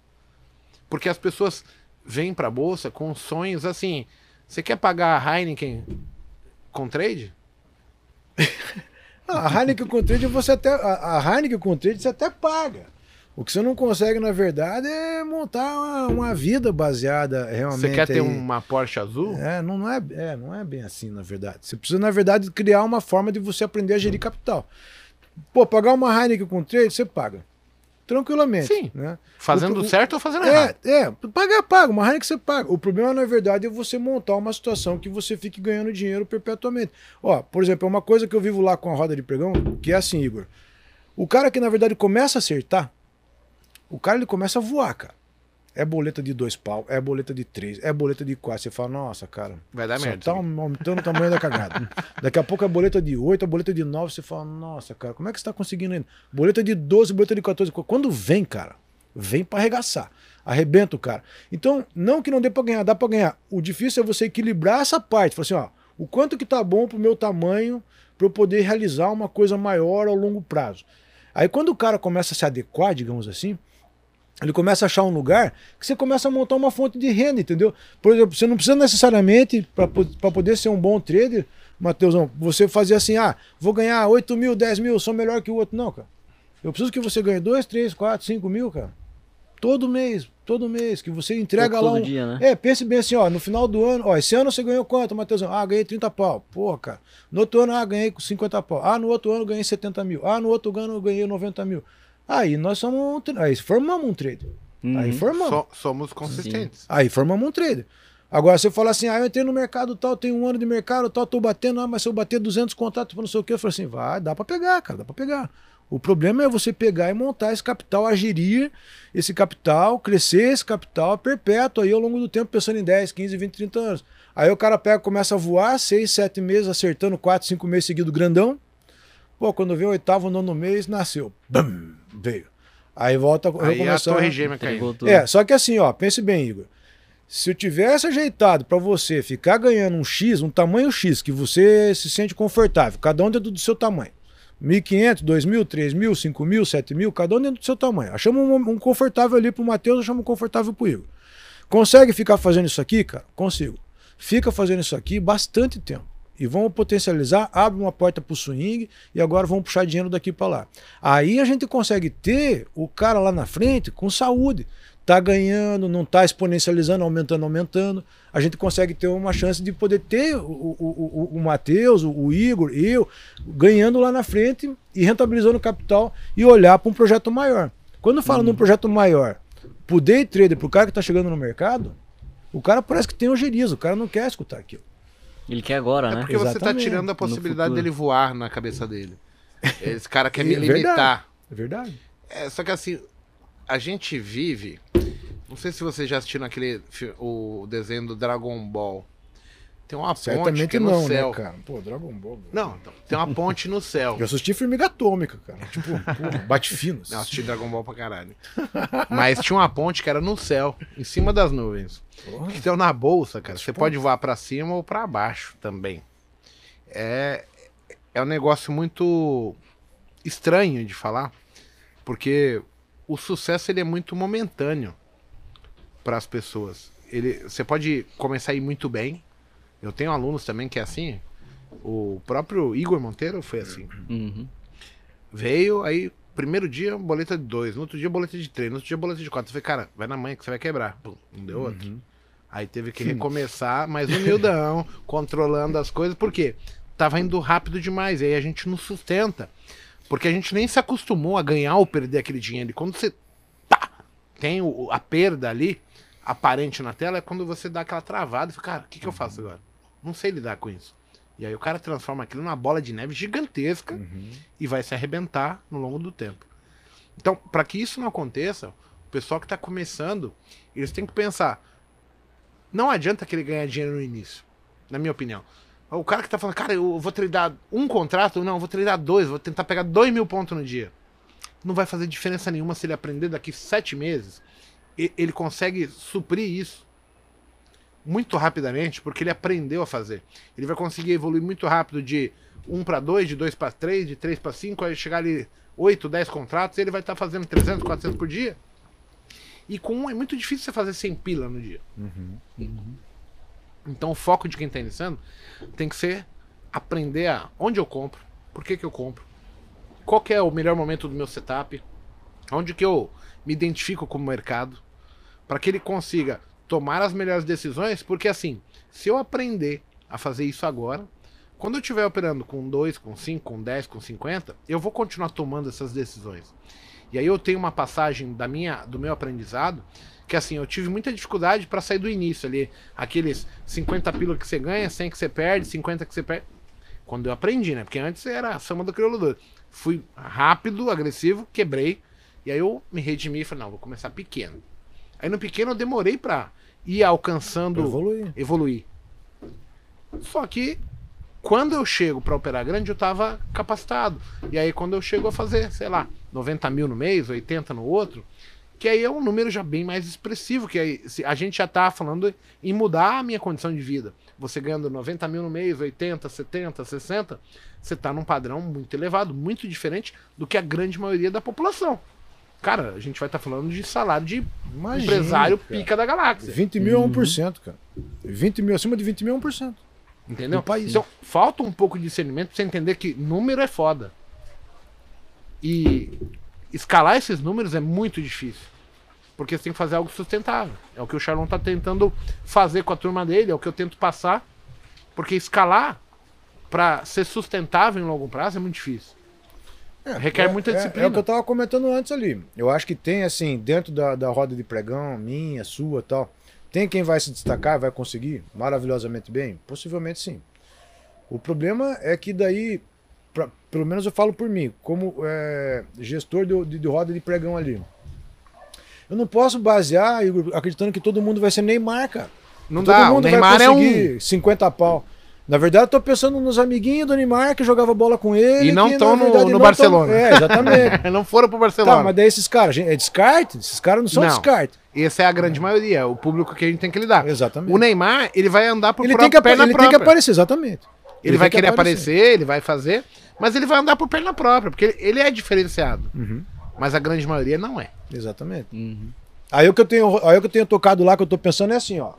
Porque as pessoas vêm pra bolsa com sonhos assim. Você quer pagar a Heineken com trade? Ah, a Heineken com trade você até. A, a Heineken com trade você até paga. O que você não consegue, na verdade, é montar uma, uma vida baseada realmente. Você quer ter aí. uma Porsche azul? É não, não é, é, não é bem assim, na verdade. Você precisa, na verdade, criar uma forma de você aprender a gerir capital. Pô, pagar uma Heineken com trade, você paga. Tranquilamente. Sim. Né? Fazendo O- certo ou fazendo errado? É, é, pagar, paga. Uma Heineken você paga. O problema, na verdade, é você montar uma situação que você fique ganhando dinheiro perpetuamente. Ó, por exemplo, é uma coisa que eu vivo lá com a roda de pregão, que é assim, Igor. O cara que, na verdade, começa a acertar, o cara ele começa a voar, cara. É boleta de dois pau, é boleta de três, é boleta de quatro. Você fala, nossa, cara, Vai dar merda. tá aumentando o tamanho da cagada. Daqui a pouco a boleta de 8, a boleta de 9, você fala, nossa, cara, como é que você tá conseguindo ainda? Boleta de 12, boleta de 14. Quando vem, cara, vem pra arregaçar. Arrebenta o cara. Então, não que não dê pra ganhar, dá pra ganhar. O difícil é você equilibrar essa parte. Falar assim, ó, o quanto que tá bom pro meu tamanho pra eu poder realizar uma coisa maior ao longo prazo. Aí quando o cara começa a se adequar, digamos assim, ele começa a achar um lugar que você começa a montar uma fonte de renda, entendeu? Por exemplo, você não precisa necessariamente, para poder ser um bom trader, Matheusão, você fazer assim, ah, vou ganhar 8 mil, 10 mil, sou melhor que o outro. Não, cara. Eu preciso que você ganhe 2, 3, 4, 5 mil, cara. Todo mês, todo mês, que você entrega Todo lá um... dia, né? É, pense bem assim, ó, no final do ano, ó, esse ano você ganhou quanto, Matheusão? Ah, ganhei 30 pau. Porra, cara. No outro ano, ah, ganhei 50 pau. Ah, no outro ano ganhei 70 mil. Ah, no outro ano ganhei 90 mil. Aí nós somos um, aí formamos um trader. Aí Uhum. formamos. So- somos consistentes. Aí formamos um trader. Agora você fala assim, ah, eu entrei no mercado tal, tenho um ano de mercado tal, tô batendo, ah, mas se eu bater 200 contatos, não sei o que, eu falo assim, vai, dá pra pegar, cara, dá pra pegar. O problema é você pegar e montar esse capital, a gerir esse capital, crescer esse capital perpétuo aí ao longo do tempo, pensando em 10, 15, 20, 30 anos. Aí o cara pega, começa a voar, 6, 7 meses, acertando 4, 5 meses seguido grandão. Pô, quando vê o oitavo, nono mês, nasceu. Bam, veio. Aí volta a Aí a torre gêmea caiu. É, só que assim, ó, pense bem, Igor. Se eu tivesse ajeitado pra você ficar ganhando um X, um tamanho X, que você se sente confortável, cada um dentro do seu tamanho. 1.500, 2.000, 3.000, 5.000, 7.000, cada um dentro do seu tamanho. Achamos um, um confortável ali pro Matheus, achamos um confortável pro Igor. Consegue ficar fazendo isso aqui, cara? Consigo. Fica fazendo isso aqui bastante tempo. E vamos potencializar, abre uma porta pro swing e agora vamos puxar dinheiro daqui para lá. Aí a gente consegue ter o cara lá na frente com saúde. Tá ganhando, não tá exponencializando, aumentando, aumentando. A gente consegue ter uma chance de poder ter o, o, o, o Matheus, o, o Igor, eu, ganhando lá na frente e rentabilizando o capital e olhar para um projeto maior. Quando fala num projeto maior, pro day trader, pro cara que tá chegando no mercado, o cara parece que tem ojeriza, o cara não quer escutar aquilo. Ele quer agora, É né? porque você tá Exatamente. tirando a possibilidade dele voar na cabeça dele. Esse cara quer me É verdade. limitar. É verdade. É, só que assim, a gente vive. Não sei se você já assistiu aquele o desenho do Dragon Ball. Tem uma ponte Certamente é no não, céu. né, cara? Pô, Dragon Ball. velho. Não, então, tem uma ponte no céu. Eu assisti Formiga Atômica, cara. Tipo, pô, bate fino. Não, assisti Dragon Ball pra caralho. Mas tinha uma ponte que era no céu, em cima das nuvens. Porra. Então na bolsa, cara, você pontes. pode voar pra cima ou pra baixo também. É, é um negócio muito estranho de falar, porque o sucesso ele é muito momentâneo para as pessoas. Ele, você pode começar a ir muito bem. Eu tenho alunos também que é assim. O próprio Igor Monteiro foi assim Uhum. veio, aí primeiro dia, boleta de dois, no outro dia, boleta de três, no outro dia, boleta de quatro. Eu falei, cara, vai na mãe que você vai quebrar. Pum, não deu outro. Uhum. Aí teve que recomeçar, mas humildão, controlando as coisas, porque tava indo rápido demais, e aí a gente não sustenta. Porque a gente nem se acostumou a ganhar ou perder aquele dinheiro. E quando você tá, tem o- a perda ali, aparente na tela, é quando você dá aquela travada e fala, cara, o que, que eu faço agora? Não sei lidar com isso. E aí o cara transforma aquilo numa bola de neve gigantesca Uhum. e vai se arrebentar no longo do tempo. Então, para que isso não aconteça, o pessoal que está começando, eles têm que pensar. Não adianta que ele ganhar dinheiro no início, na minha opinião. O cara que tá falando, cara, eu vou treinar um contrato, não, eu vou treinar dois, vou tentar pegar dois mil pontos no dia. Não vai fazer diferença nenhuma se ele aprender daqui sete meses. Ele consegue suprir isso muito rapidamente, porque ele aprendeu a fazer. Ele vai conseguir evoluir muito rápido de 1 para 2, de 2 para 3, de 3 para 5, aí chegar ali 8, 10 contratos, ele vai estar fazendo 300, 400 por dia. E com um é muito difícil você fazer 100 pila no dia. Então o foco de quem está iniciando tem que ser aprender a onde eu compro, por que, que eu compro, qual que é o melhor momento do meu setup, onde que eu me identifico com o mercado, para que ele consiga tomar as melhores decisões, porque assim, se eu aprender a fazer isso agora, quando eu estiver operando com 2, com 5, com 10, com 50, eu vou continuar tomando essas decisões. E aí eu tenho uma passagem da minha, do meu aprendizado que assim, eu tive muita dificuldade para sair do início ali, aqueles 50 pila que você ganha, 100 que você perde, 50 que você perde. Quando eu aprendi, né? Porque antes era a soma do crioulo doido. Fui rápido, agressivo, quebrei, e aí eu me redimi e falei, não, vou começar pequeno. Aí no pequeno eu demorei pra ir alcançando Evoluir. evoluir. Só que quando eu chego para operar grande, eu tava capacitado. E aí quando eu chego a fazer, sei lá, 90 mil no mês, 80 no outro, que aí é um número já bem mais expressivo, que aí a gente já tá falando em mudar a minha condição de vida. Você ganhando 90 mil no mês, 80, 70, 60, você tá num padrão muito elevado, muito diferente do que a grande maioria da população. Cara, a gente vai estar falando de salário de Imagina, empresário cara. pica da galáxia. 20 mil é 1%, cara. 20 mil, acima de 20 mil é 1%. Entendeu? do país. Então, falta um pouco de discernimento pra você entender que número é foda. E escalar esses números é muito difícil. Porque você tem que fazer algo sustentável. É o que o Charlon tá tentando fazer com a turma dele, é o que eu tento passar. Porque escalar pra ser sustentável em longo prazo é muito difícil. Requer muita é, disciplina. É o que eu tava comentando antes ali. Eu acho que tem, assim, dentro da, da roda de pregão, minha, sua tal, tem quem vai se destacar, vai conseguir maravilhosamente bem? Possivelmente sim. O problema é que daí, pra- pelo menos eu falo por mim, como é, gestor de, de, de roda de pregão ali, eu não posso basear acreditando que todo mundo vai ser Neymar, cara. Não todo dá, o mundo Neymar vai é um. conseguir 50 pau. Na verdade, eu tô pensando nos amiguinhos do Neymar que jogava bola com ele. E não que, tão na no- no não Barcelona. tão- É, exatamente. não foram pro Barcelona. Tá, mas daí esses caras, é descarte? Esses caras não são Não. descarte. Essa é a grande maioria, é o público que a gente tem que lidar. Exatamente. O Neymar, ele vai andar por Ele, própria tem que, perna ele tem própria. que aparecer, exatamente. Ele, vai tem que querer aparecer. ele vai fazer, mas ele vai andar por perna própria, porque ele, ele é diferenciado. Uhum. Mas a grande maioria não é. Exatamente. Uhum. Aí o que eu tenho, aí o que eu tenho tocado lá, que eu tô pensando é assim, ó.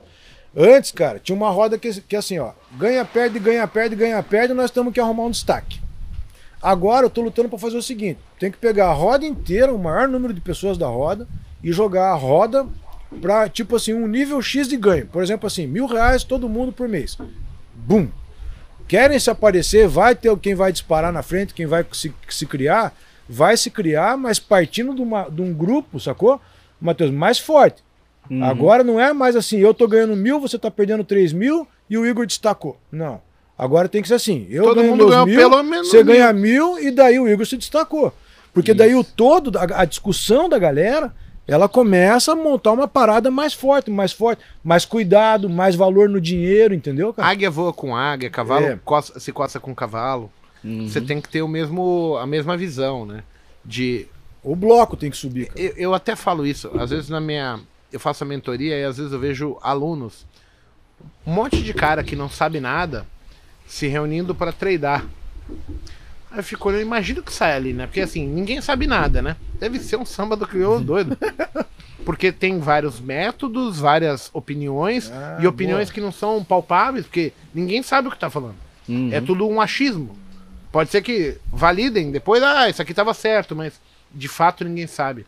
Antes, cara, tinha uma roda que, que assim, ó, ganha, perde, ganha, perde, ganha, perde, nós temos que arrumar um destaque. Agora eu tô lutando para fazer o seguinte: tem que pegar a roda inteira, o maior número de pessoas da roda, e jogar a roda pra, tipo assim, um nível X de ganho. Por exemplo, assim, mil reais todo mundo por mês. Bum! Querem se aparecer, vai ter quem vai disparar na frente, quem vai se, se criar, vai se criar, mas partindo de, uma, de um grupo, sacou? Matheus, mais forte. Uhum. Agora não é mais assim, eu tô ganhando mil, você tá perdendo três mil e o Igor destacou. Não. Agora tem que ser assim, eu Todo ganho mundo ganhou mil, pelo menos você mil. ganha mil e daí o Igor se destacou. Porque daí o todo, a, a discussão da galera, ela começa a montar uma parada mais forte, mais forte, mais cuidado, mais valor no dinheiro, entendeu, cara? Águia voa com águia, cavalo É. coça- se coça com cavalo. Uhum. Você tem que ter o mesmo, a mesma visão, né? De. O bloco tem que subir, cara. Eu, eu até falo isso, às vezes na minha. Eu faço a mentoria e às vezes eu vejo alunos, um monte de cara que não sabe nada, se reunindo para treinar. Aí eu fico olhando, imagina o que sai ali, né? Porque assim, ninguém sabe nada, né? Deve ser um samba do crioulo doido. Porque tem vários métodos, várias opiniões, Ah, e opiniões boa. que não são palpáveis, porque ninguém sabe o que tá falando. Uhum. É tudo um achismo. Pode ser que validem depois, ah, isso aqui tava certo, mas de fato ninguém sabe.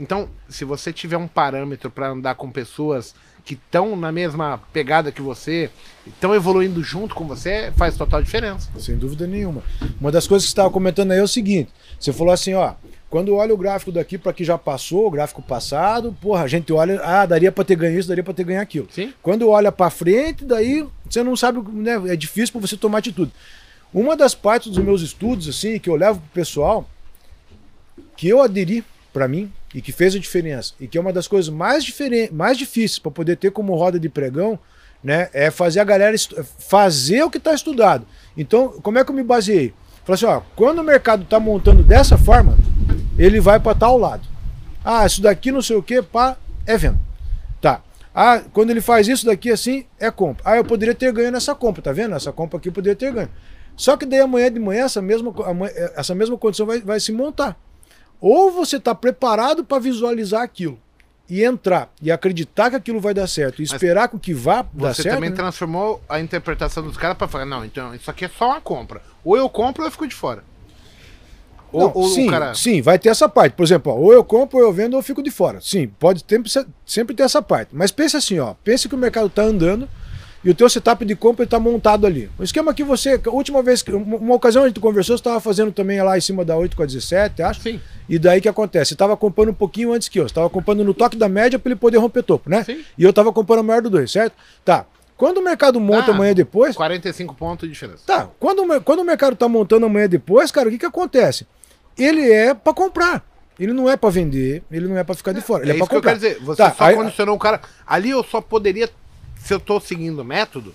Então, se você tiver um parâmetro para andar com pessoas que estão na mesma pegada que você, estão evoluindo junto com você, faz total diferença. Sem dúvida nenhuma. Uma das coisas que você estava comentando aí é o seguinte: você falou assim, ó, quando olha o gráfico daqui para que já passou, o gráfico passado, porra, a gente olha, ah, daria para ter ganho isso, daria para ter ganho aquilo. Sim. Quando olha para frente, daí você não sabe, né, é difícil para você tomar atitude. Uma das partes dos meus estudos assim, que eu levo pro pessoal, que eu aderi para mim e que fez a diferença e que é uma das coisas mais mais difíceis para poder ter como roda de pregão, né, é fazer a galera fazer o que está estudado. Então, como é que eu me baseei? Falei assim, ó, quando o mercado está montando dessa forma, ele vai para tal lado. Ah, isso daqui não sei o que, pá, é venda. Tá. Ah, quando ele faz isso daqui assim, é compra. Ah, eu poderia ter ganho nessa compra, tá vendo? Essa compra aqui eu poderia ter ganho. Só que daí amanhã de manhã essa mesma, essa mesma condição vai, vai se montar. Ou você está preparado para visualizar aquilo e entrar e acreditar que aquilo vai dar certo e esperar que o que vá dar certo. Você também né? transformou a interpretação dos caras para falar: não, então isso aqui é só uma compra. Ou eu compro ou eu fico de fora. Ou, não, ou sim, cara... sim, vai ter essa parte. Por exemplo, ó, ou eu compro, ou eu vendo, ou eu fico de fora. Sim, pode ter, sempre ter essa parte. Mas pense assim, ó, pense que o mercado está andando e o teu setup de compra está montado ali. O esquema que você, a última vez, uma ocasião a gente conversou, você estava fazendo também lá em cima da 8 com a 17, acho. Sim. E daí que acontece? Você estava comprando um pouquinho antes que eu. Você estava comprando no toque da média para ele poder romper topo, né? Sim. E eu estava comprando a maior do 2, certo? Tá. Quando o mercado monta ah, amanhã depois. 45 pontos de diferença. Tá. Quando, quando o mercado está montando amanhã depois, cara, o que, que acontece? Ele é para comprar. Ele não é para vender, ele não é para ficar de fora. Ele é, é para comprar. Que eu quero dizer, você tá, só aí, condicionou o cara. Ali eu só poderia se eu tô seguindo o método,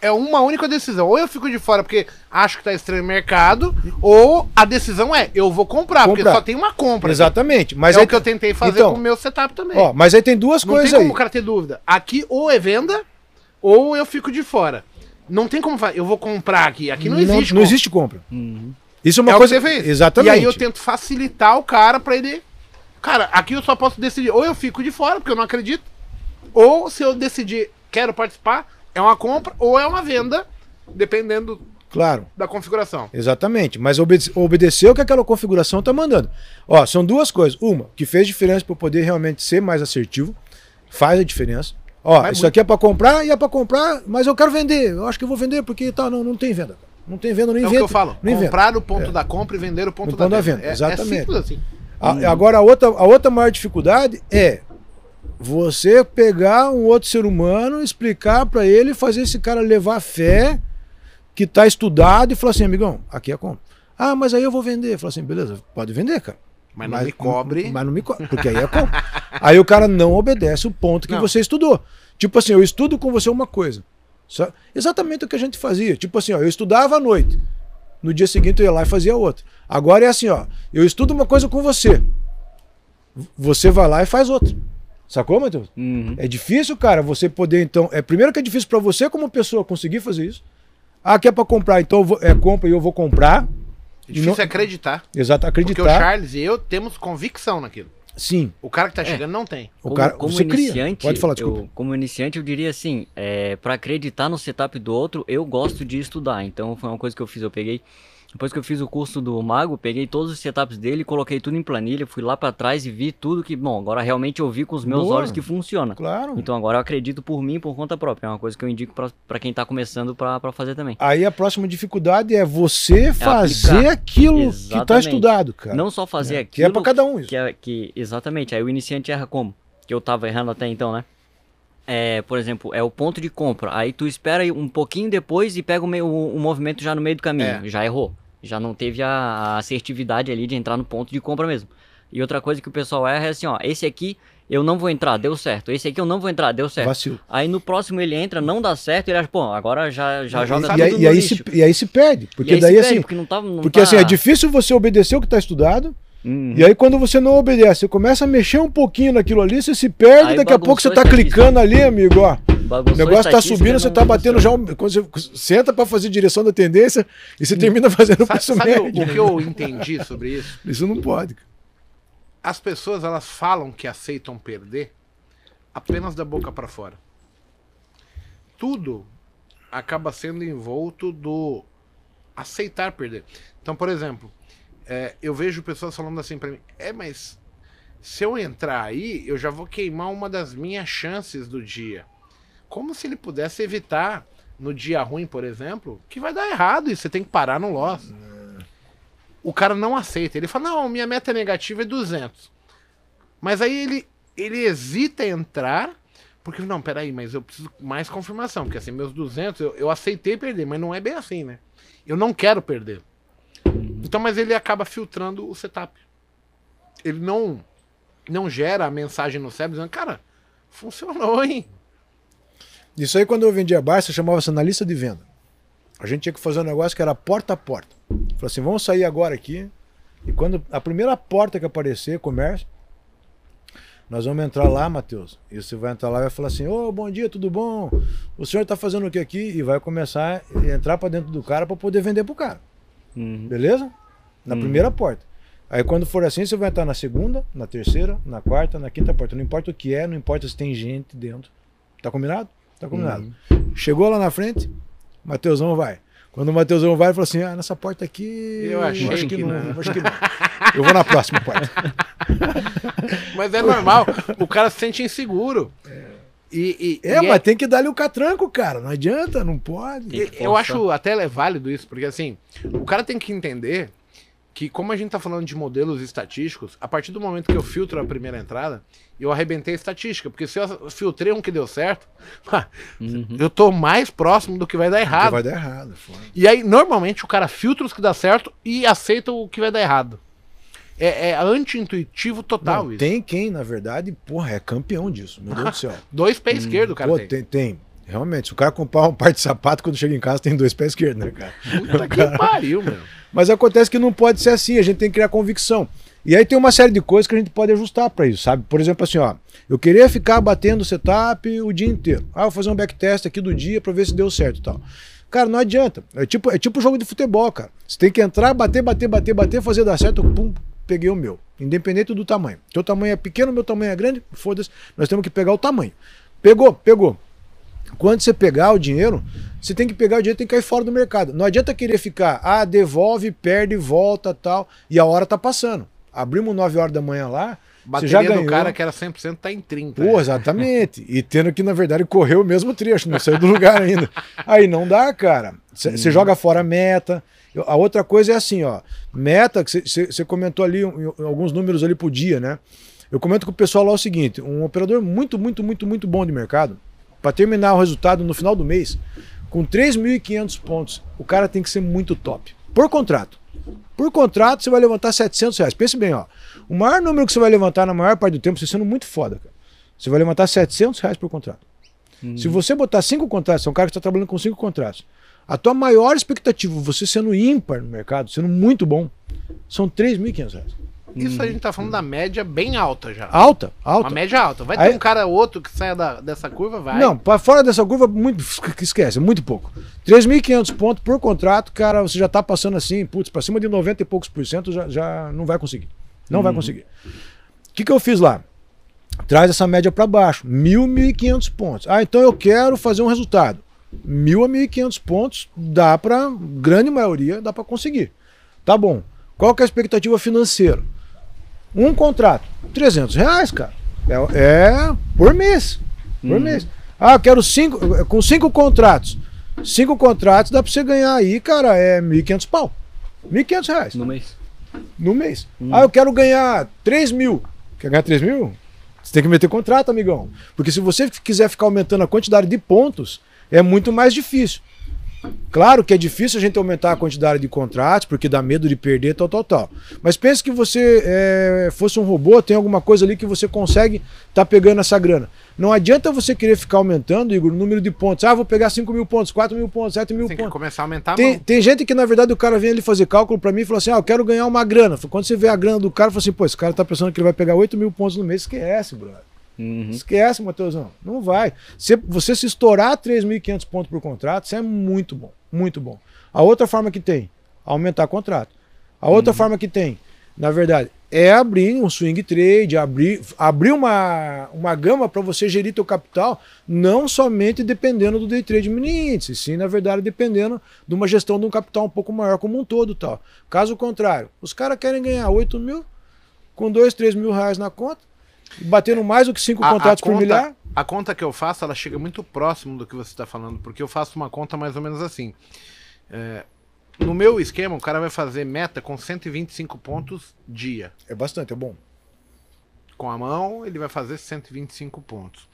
é uma única decisão. Ou eu fico de fora porque acho que tá estranho o mercado, ou a decisão é, eu vou comprar, comprar. porque só tem uma compra. Exatamente. Aqui. Mas é o que eu tentei fazer então, com o meu setup também. Ó, mas aí tem duas não coisas aí. Não tem como o cara ter dúvida. Aqui ou é venda, ou eu fico de fora. Não tem como fazer. Eu vou comprar aqui. Aqui não, não existe Não compra. existe compra. Uhum. Isso é uma é coisa. que você fez. Exatamente. E aí eu tento facilitar o cara para ele. Cara, aqui eu só posso decidir. Ou eu fico de fora, porque eu não acredito. Ou se eu decidir, quero participar, é uma compra ou é uma venda, dependendo Claro. Da configuração. Exatamente. Mas obede obedeceu o que aquela configuração está mandando. Ó, são duas coisas. Uma, que fez diferença para poder realmente ser mais assertivo. Faz a diferença. Ó, Vai isso muito. aqui é para comprar e é para comprar, mas eu quero vender. Eu acho que eu vou vender porque tá, não, não tem venda. Não tem venda, nem venda. É o que eu falo. Comprar o ponto é. da compra e vender o ponto, da, ponto da venda. venda. É, Exatamente. É simples assim. A. Agora, a outra, a outra maior dificuldade é você pegar um outro ser humano, explicar para ele, fazer esse cara levar fé, que está estudado, e falar assim, amigão, aqui é compra. Ah, mas aí eu vou vender. Fala assim, beleza, pode vender, cara. Mas não mas, me cobre. Mas não me cobre, porque aí é compra. aí o cara não obedece o ponto que não. você estudou. Tipo assim, eu estudo com você uma coisa. Só, exatamente o que a gente fazia. Tipo assim, ó, eu estudava à noite. No dia seguinte eu ia lá e fazia outra. Agora é assim, ó, eu estudo uma coisa com você. Você vai lá e faz outra. Sacou, Matheus? Uhum. É difícil, cara, você poder, então. É primeiro que é difícil para você, como pessoa, conseguir fazer isso. Ah, que é pra comprar, então vou, é compra e eu vou comprar. É difícil não... acreditar. Exato, acreditar. Porque o Charles e eu temos convicção naquilo. Sim. O cara que tá é. chegando é. não tem. O como, cara, como você iniciante, cria. Pode falar, desculpa. Eu, como iniciante, eu diria assim, é, para acreditar no setup do outro, eu gosto de estudar. Então foi uma coisa que eu fiz, eu peguei depois que eu fiz o curso do Mago, peguei todos os setups dele, coloquei tudo em planilha, fui lá para trás e vi tudo que, bom, agora realmente eu vi com os meus Boa. olhos que funciona. Claro. Então agora eu acredito por mim, por conta própria. É uma coisa que eu indico para quem tá começando para fazer também. Aí a próxima dificuldade é você é fazer aplicar. aquilo exatamente. que tá estudado, cara. Não só fazer é. aquilo. Que é para cada um isso. Que, é, que, exatamente. Aí o iniciante erra como? Que eu tava errando até então, né? É, por exemplo, é o ponto de compra. Aí tu espera um pouquinho depois e pega o, meio, o, o movimento já no meio do caminho. É. Já errou. Já não teve a assertividade ali de entrar no ponto de compra mesmo. E outra coisa que o pessoal erra é assim, ó, esse aqui eu não vou entrar, deu certo. Esse aqui eu não vou entrar, deu certo. Vacilo. Aí no próximo ele entra, não dá certo, ele acha, pô, agora já, já e, joga e, tudo e, aí se, e aí se perde. Porque daí perde, assim. Porque, não tá, não porque tá... assim, é difícil você obedecer o que está estudado. Uhum. E aí, quando você não obedece, você começa a mexer um pouquinho naquilo ali, você se perde, aí daqui a pouco você tá clicando ali, amigo, ó. O negócio tá subindo, você tá batendo já. Quando você senta para fazer direção da tendência e você termina fazendo o preço sabe médio. O que eu entendi sobre isso? Isso não pode. As pessoas elas falam que aceitam perder apenas da boca para fora. Tudo acaba sendo envolto do aceitar perder. Então, por exemplo, é, eu vejo pessoas falando assim pra mim, é, mas se eu entrar aí, eu já vou queimar uma das minhas chances do dia. Como se ele pudesse evitar no dia ruim, por exemplo, que vai dar errado e você tem que parar no loss. O cara não aceita. Ele fala: "Não, minha meta negativa é 200". Mas aí ele ele hesita entrar porque não, peraí, mas eu preciso mais confirmação, porque assim, meus 200 eu, eu aceitei perder, mas não é bem assim, né? Eu não quero perder. Então, mas ele acaba filtrando o setup. Ele não não gera a mensagem no cérebro dizendo, cara, funcionou, hein? Isso aí, quando eu vendia Barça, chamava-se analista de venda. A gente tinha que fazer um negócio que era porta a porta. Falei assim, vamos sair agora aqui. E quando a primeira porta que aparecer, comércio, nós vamos entrar lá, Matheus. E você vai entrar lá e vai falar assim: Ô, oh, bom dia, tudo bom? O senhor está fazendo o que aqui? E vai começar a entrar para dentro do cara para poder vender pro cara. Uhum. Beleza? Na Uhum. primeira porta. Aí quando for assim, você vai entrar na segunda, na terceira, na quarta, na quinta porta. Não importa o que é, não importa se tem gente dentro. Tá combinado? Tá combinado. Chegou lá na frente, Mateusão vai. Quando o Mateusão vai, ele fala assim: ah, nessa porta aqui. Eu achei acho que, que não, não." Acho que não. Eu vou na próxima porta. Mas é normal, o cara se sente inseguro. E, e- É, e mas tem que dar-lhe o catranco, cara. Não adianta, não pode. E- Eu acho até é válido isso, porque assim, o cara tem que entender que, como a gente tá falando de modelos estatísticos, a partir do momento que eu filtro a primeira entrada, eu arrebentei a estatística. Porque se eu filtrei um que deu certo, Uhum. eu tô mais próximo do que vai dar errado. vai dar errado. foda. E aí, normalmente, o cara filtra os que dá certo e aceita o que vai dar errado. É, é anti-intuitivo total Não, isso. tem quem, na verdade, porra, é campeão disso. Meu Deus do céu. Dois pés esquerdo, o cara Pô, tem. tem, tem. Realmente, se o cara comprar um par de sapato, quando chega em casa, tem dois pés esquerdos, né, cara? Puta que pariu, meu. Mas acontece que não pode ser assim, a gente tem que criar convicção. E aí tem uma série de coisas que a gente pode ajustar para isso, sabe? Por exemplo, assim, ó, eu queria ficar batendo setup o dia inteiro. Ah, vou fazer um backtest aqui do dia para ver se deu certo e tal. Cara, não adianta. É tipo, é tipo jogo de futebol, cara. Você tem que entrar, bater, bater, bater, bater, fazer dar certo, pum, peguei o meu. Independente do tamanho. Teu tamanho é pequeno, meu tamanho é grande, foda-se. Nós temos que pegar o tamanho. Pegou, pegou. Quando você pegar o dinheiro, você tem que pegar o dinheiro e tem que cair fora do mercado. Não adianta querer ficar, ah, devolve, perde, volta tal. E a hora tá passando. Abrimos 9 horas da manhã lá, você já Bateria ganhou. do cara que era 100% tá em 30. Pô, exatamente. E tendo que, na verdade, correr o mesmo trecho, não saiu do lugar ainda. Aí não dá, cara. Você joga fora a meta. A outra coisa é assim, ó. Meta, que você comentou ali um- alguns números ali por dia, né? Eu comento com o pessoal lá o seguinte: um operador muito, muito, muito, muito bom de mercado, para terminar o resultado no final do mês, com 3.500 pontos, o cara tem que ser muito top. Por contrato. Por contrato, você vai levantar 700 reais. Pense bem, ó. O maior número que você vai levantar na maior parte do tempo, você sendo muito foda, cara. Você vai levantar 700 reais por contrato. Se você botar cinco contratos, você é um cara que está trabalhando com cinco contratos. A tua maior expectativa, você sendo ímpar no mercado, sendo muito bom, são 3.500 reais. Isso a gente tá falando da média bem alta já. Alta, alta. Uma média alta. Vai Aí- ter um cara ou outro que saia da- dessa curva, vai. Não, para fora dessa curva, muito, esquece, muito pouco. 3.500 pontos por contrato, cara, você já tá passando assim, putz, para cima de 90 e poucos por cento, já, já não vai conseguir. Não vai conseguir. O que, que eu fiz lá? Traz essa média para baixo, 1.000, 1.500 pontos. Ah, então eu quero fazer um resultado. 1.000 a 1.500 pontos, dá para, grande maioria, dá para conseguir. Tá bom. Qual que é a expectativa financeira? Um contrato, 300 reais, cara. É, é por mês. Por mês. Ah, eu quero cinco, com cinco contratos. Cinco contratos dá pra você ganhar aí, cara, é 1.500 pau. 1.500 reais No mês. no mês. Ah, eu quero ganhar 3 mil. Quer ganhar 3 mil? Você tem que meter contrato, amigão. Porque se você quiser ficar aumentando a quantidade de pontos, é muito mais difícil. Claro que é difícil a gente aumentar a quantidade de contratos, porque dá medo de perder, tal, tal, tal. Mas pense que você é, fosse um robô, tem alguma coisa ali que você consegue tá pegando essa grana. Não adianta você querer ficar aumentando, Igor, o número de pontos. Ah, vou pegar 5 mil pontos, 4 mil pontos, 7 mil Tem que pontos. começar a aumentar Tem, tem gente que, na verdade, o cara vem ali fazer cálculo pra mim e fala assim: ah, eu quero ganhar uma grana. Quando você vê a grana do cara, fala assim: pô, esse cara tá pensando que ele vai pegar 8 mil pontos no mês. Esquece, brother. Uhum. Esquece, Matheusão. Não vai. Se você se estourar 3.500 pontos por contrato, isso é muito bom. Muito bom. A outra forma que tem, aumentar contrato. A outra forma que tem, na verdade, é abrir um swing trade, abrir, abrir uma, uma gama para você gerir teu capital, não somente dependendo do day trade mini índice, sim, na verdade, dependendo de uma gestão de um capital um pouco maior como um todo. tal. Caso contrário, os caras querem ganhar 8 mil com 2, 3 mil reais na conta, batendo mais do que 5 contratos por milhar. A conta que eu faço, ela chega muito próximo do que você está falando, porque eu faço uma conta mais ou menos assim. É, no meu esquema, o cara vai fazer meta com 125 pontos dia. É bastante, é bom. Com a mão, ele vai fazer 125 pontos.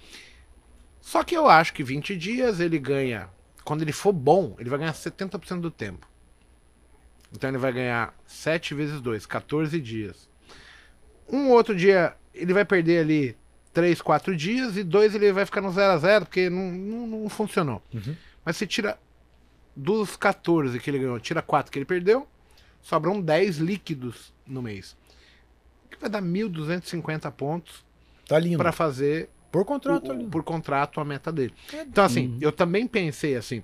Só que eu acho que 20 dias ele ganha. Quando ele for bom, ele vai ganhar 70% do tempo. Então ele vai ganhar 7 vezes 2, 14 dias. Um outro dia ele vai perder ali 3, 4 dias e dois ele vai ficar no 0 a 0 porque não, não, não funcionou. Uhum. Mas se tira dos 14 que ele ganhou, tira 4 que ele perdeu, sobram 10 líquidos no mês. Que vai dar 1.250 pontos Tá lindo. para fazer Por contrato, tá o- lindo. por contrato a meta dele. Então, assim, eu também pensei assim: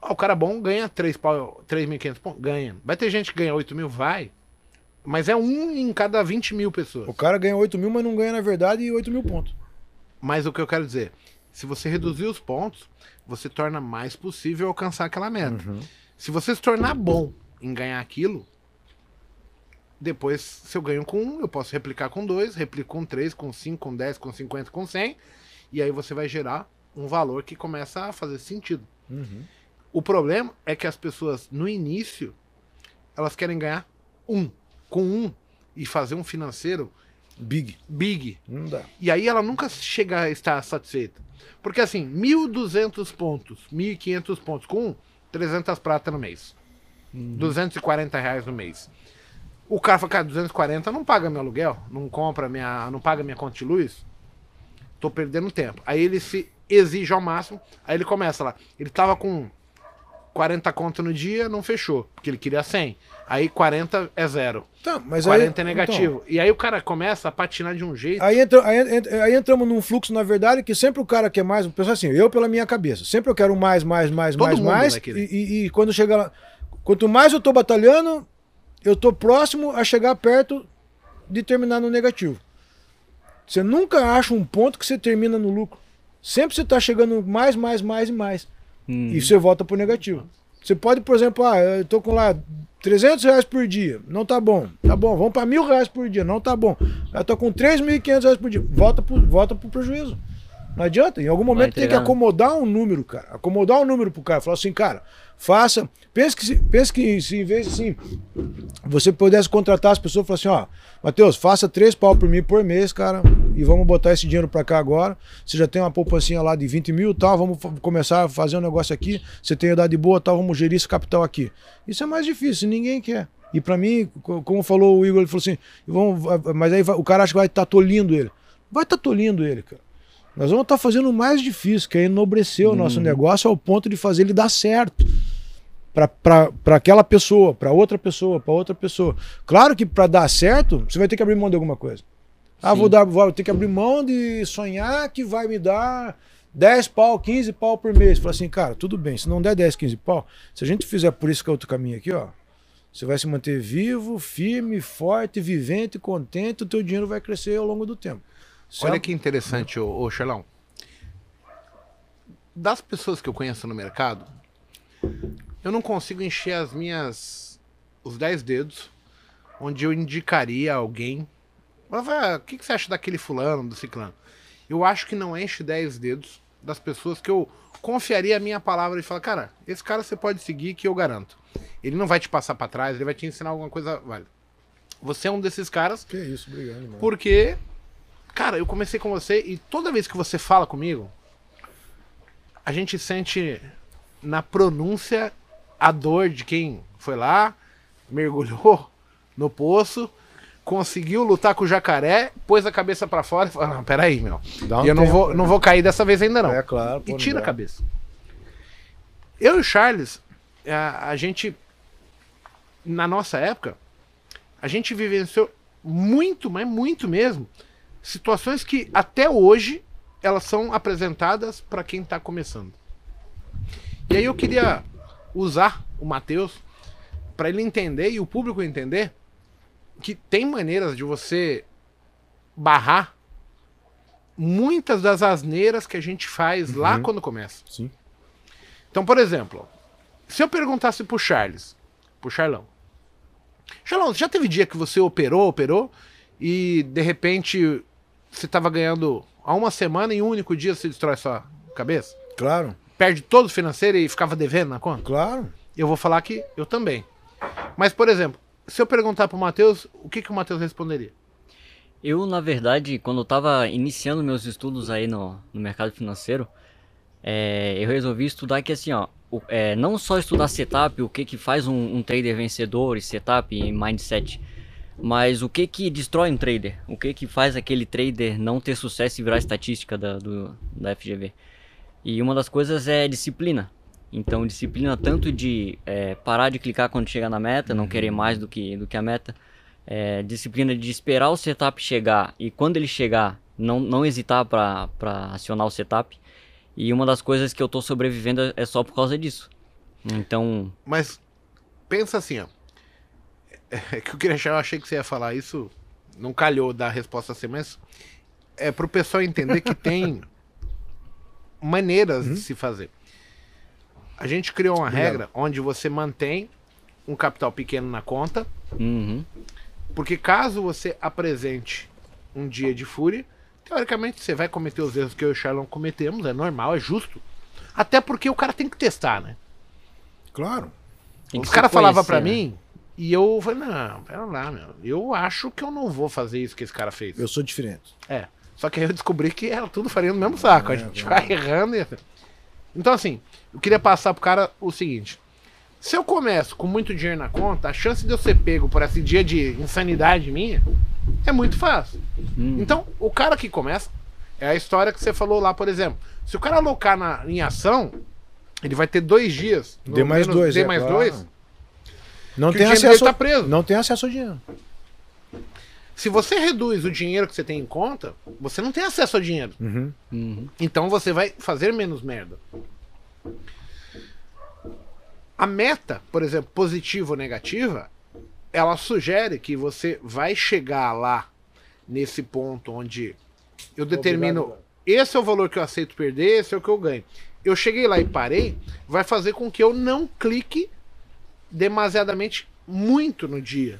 ó, o cara bom ganha 3 pau- 3.500 pontos? Ganha. Vai ter gente que ganha 8 mil? Vai. Mas é um em cada 20 mil pessoas. O cara ganha 8 mil, mas não ganha, na verdade, 8 mil pontos. Mas o que eu quero dizer, se você reduzir os pontos, você torna mais possível alcançar aquela meta. Se você se tornar bom em ganhar aquilo, depois, se eu ganho com um, eu posso replicar com dois, replico com três, com cinco, com 10, com 50, com 100, e aí você vai gerar um valor que começa a fazer sentido. O problema é que as pessoas, no início, elas querem ganhar um, com um, e fazer um financeiro Big. big, Não dá. e aí ela nunca chega a estar satisfeita. Porque assim, 1.200 pontos, 1.500 pontos com um, 300 prata no mês. 240 reais no mês. O cara fala, cara, 240 não paga meu aluguel, não compra minha, não paga minha conta de luz. Tô perdendo tempo. Aí ele se exige ao máximo, aí ele começa lá. Ele tava com 40 conto no dia, não fechou, porque ele queria 100. Aí 40 é zero, Tá, mas 40 aí, é negativo. E aí o cara começa a patinar de um jeito. Então, aí, entra, aí, aí entramos num fluxo, na verdade, que sempre o cara quer mais. Pensa assim, eu pela minha cabeça. Sempre eu quero mais, mais, mais, Todo mais, mais. E, e- e quando chega lá. Quanto mais eu tô batalhando, eu tô próximo a chegar perto de terminar no negativo. Você nunca acha um ponto que você termina no lucro. Sempre você tá chegando mais, mais, mais e mais. E você volta pro negativo. Você pode, por exemplo, ah, eu tô com lá 300 reais por dia, não tá bom. Tá bom, vamos para mil reais por dia, não tá bom. Eu tô com 3.500 reais por dia, volta pro, volta pro prejuízo. Não adianta, em algum momento tem que entregando. acomodar um número, cara. Acomodar um número pro cara. Falar assim, cara, faça. Pense que, se, pense que se em vez assim, você pudesse contratar as pessoas e falar assim, ó, Matheus, faça três pau por mim por mês, cara, e vamos botar esse dinheiro pra cá agora. Você já tem uma poupancinha lá de 20 mil tal, vamos começar a fazer um negócio aqui. Você tem idade boa tal, vamos gerir esse capital aqui. Isso é mais difícil, ninguém quer. E pra mim, co- como falou o Igor, ele falou assim, vamos, mas aí o cara acha que vai estar tolindo ele. Vai estar tolindo ele, cara. Nós vamos estar fazendo o mais difícil, que é enobrecer o nosso negócio ao ponto de fazer ele dar certo para aquela pessoa, para outra pessoa, para outra pessoa. Claro que para dar certo, você vai ter que abrir mão de alguma coisa. Ah, vou, dar, vou ter que abrir mão de sonhar que vai me dar 10 pau, 15 pau por mês. Fala assim, cara, tudo bem, se não der 10, 15 pau, se a gente fizer por isso que é outro caminho aqui, ó, você vai se manter vivo, firme, forte, vivente, contente, o teu dinheiro vai crescer ao longo do tempo. Olha que interessante, ô, ô Charlão. Das pessoas que eu conheço no mercado, eu não consigo encher as minhas. os 10 dedos, onde eu indicaria alguém. Ah, O que, que você acha daquele fulano, do ciclano? Eu acho que não enche 10 dedos das pessoas que eu confiaria a minha palavra e falar, cara, esse cara você pode seguir que eu garanto. Ele não vai te passar pra trás, ele vai te ensinar alguma coisa válida. Você é um desses caras Que isso, obrigado, mano. porque, cara, eu comecei com você e toda vez que você fala comigo, a gente sente na pronúncia a dor de quem foi lá, mergulhou no poço, conseguiu lutar com o jacaré, pôs a cabeça pra fora e falou: Não, peraí, meu. Um eu não tempo, vou, né? não vou cair dessa vez ainda não. É claro. pô, E tira a cabeça. Eu e o Charles, a, a gente, na nossa época, a gente vivenciou muito, mas muito mesmo, situações que até hoje elas são apresentadas para quem tá começando. E aí eu queria usar o Matheus para ele entender e o público entender que tem maneiras de você barrar muitas das asneiras que a gente faz lá Uhum. quando começa. Sim. Então, por exemplo, se eu perguntasse pro Charles, pro Charlão, Charlão, já teve dia que você operou, operou, e de repente você tava ganhando há uma semana e um único dia você destrói sua cabeça? Claro, Perde todo o financeiro e ficava devendo na conta? claro. Eu vou falar que eu também. Mas, por exemplo, se eu perguntar pro Matheus, o que, que o Matheus responderia? Eu, na verdade, quando eu tava iniciando meus estudos aí no, no mercado financeiro, é, eu resolvi estudar que assim, ó, o- é, não só estudar setup, o que que faz um, um trader vencedor, e setup e mindset, mas o que que destrói um trader, o que que faz aquele trader não ter sucesso e virar estatística da, do, da FGV. E uma das coisas é disciplina. Então, disciplina tanto de é, parar de clicar quando chega na meta, não querer mais do que, do que a meta. É, disciplina de esperar o setup chegar e quando ele chegar, não, não hesitar para acionar o setup. E uma das coisas que eu tô sobrevivendo é só por causa disso. Então, Mas pensa assim, ó. É que eu queria achar, eu achei que você ia falar isso, não calhou dar a resposta assim, mas é pro pessoal entender que tem maneiras de se fazer. A gente criou uma Obrigado. regra onde você mantém um capital pequeno na conta, uhum, porque caso você apresente um dia de fúria, teoricamente você vai cometer os erros que eu e o Charlon cometemos, é normal, é justo. Até porque o cara tem que testar, né? Claro. tem que Os caras falavam pra conhecer, né? mim e eu falei, não, pera lá, meu. Eu acho que eu não vou fazer isso que esse cara fez. Eu sou diferente. É. Só que aí eu descobri que era tudo farinha no mesmo saco. a É, gente é. vai errando e... Então, assim, eu queria passar pro cara o seguinte. Se eu começo com muito dinheiro na conta, a chance de eu ser pego por esse dia de insanidade minha é muito fácil. Hum. Então, o cara que começa, é a história que você falou lá, por exemplo. Se o cara alocar na, em ação, ele vai ter dois dias. no D mais menos dois. D é, mais claro. dois. Não tem o dinheiro dele acesso. tá preso. Não tem acesso ao dinheiro. Se você reduz o dinheiro que você tem em conta, você não tem acesso ao dinheiro. Uhum. Uhum. Então você vai fazer menos merda. A meta, por exemplo, positiva ou negativa, ela sugere que você vai chegar lá nesse ponto onde eu determino Obrigado, esse é o valor que eu aceito perder, esse é o que eu ganho. Eu cheguei lá e parei, vai fazer com que eu não clique demasiadamente muito no dia.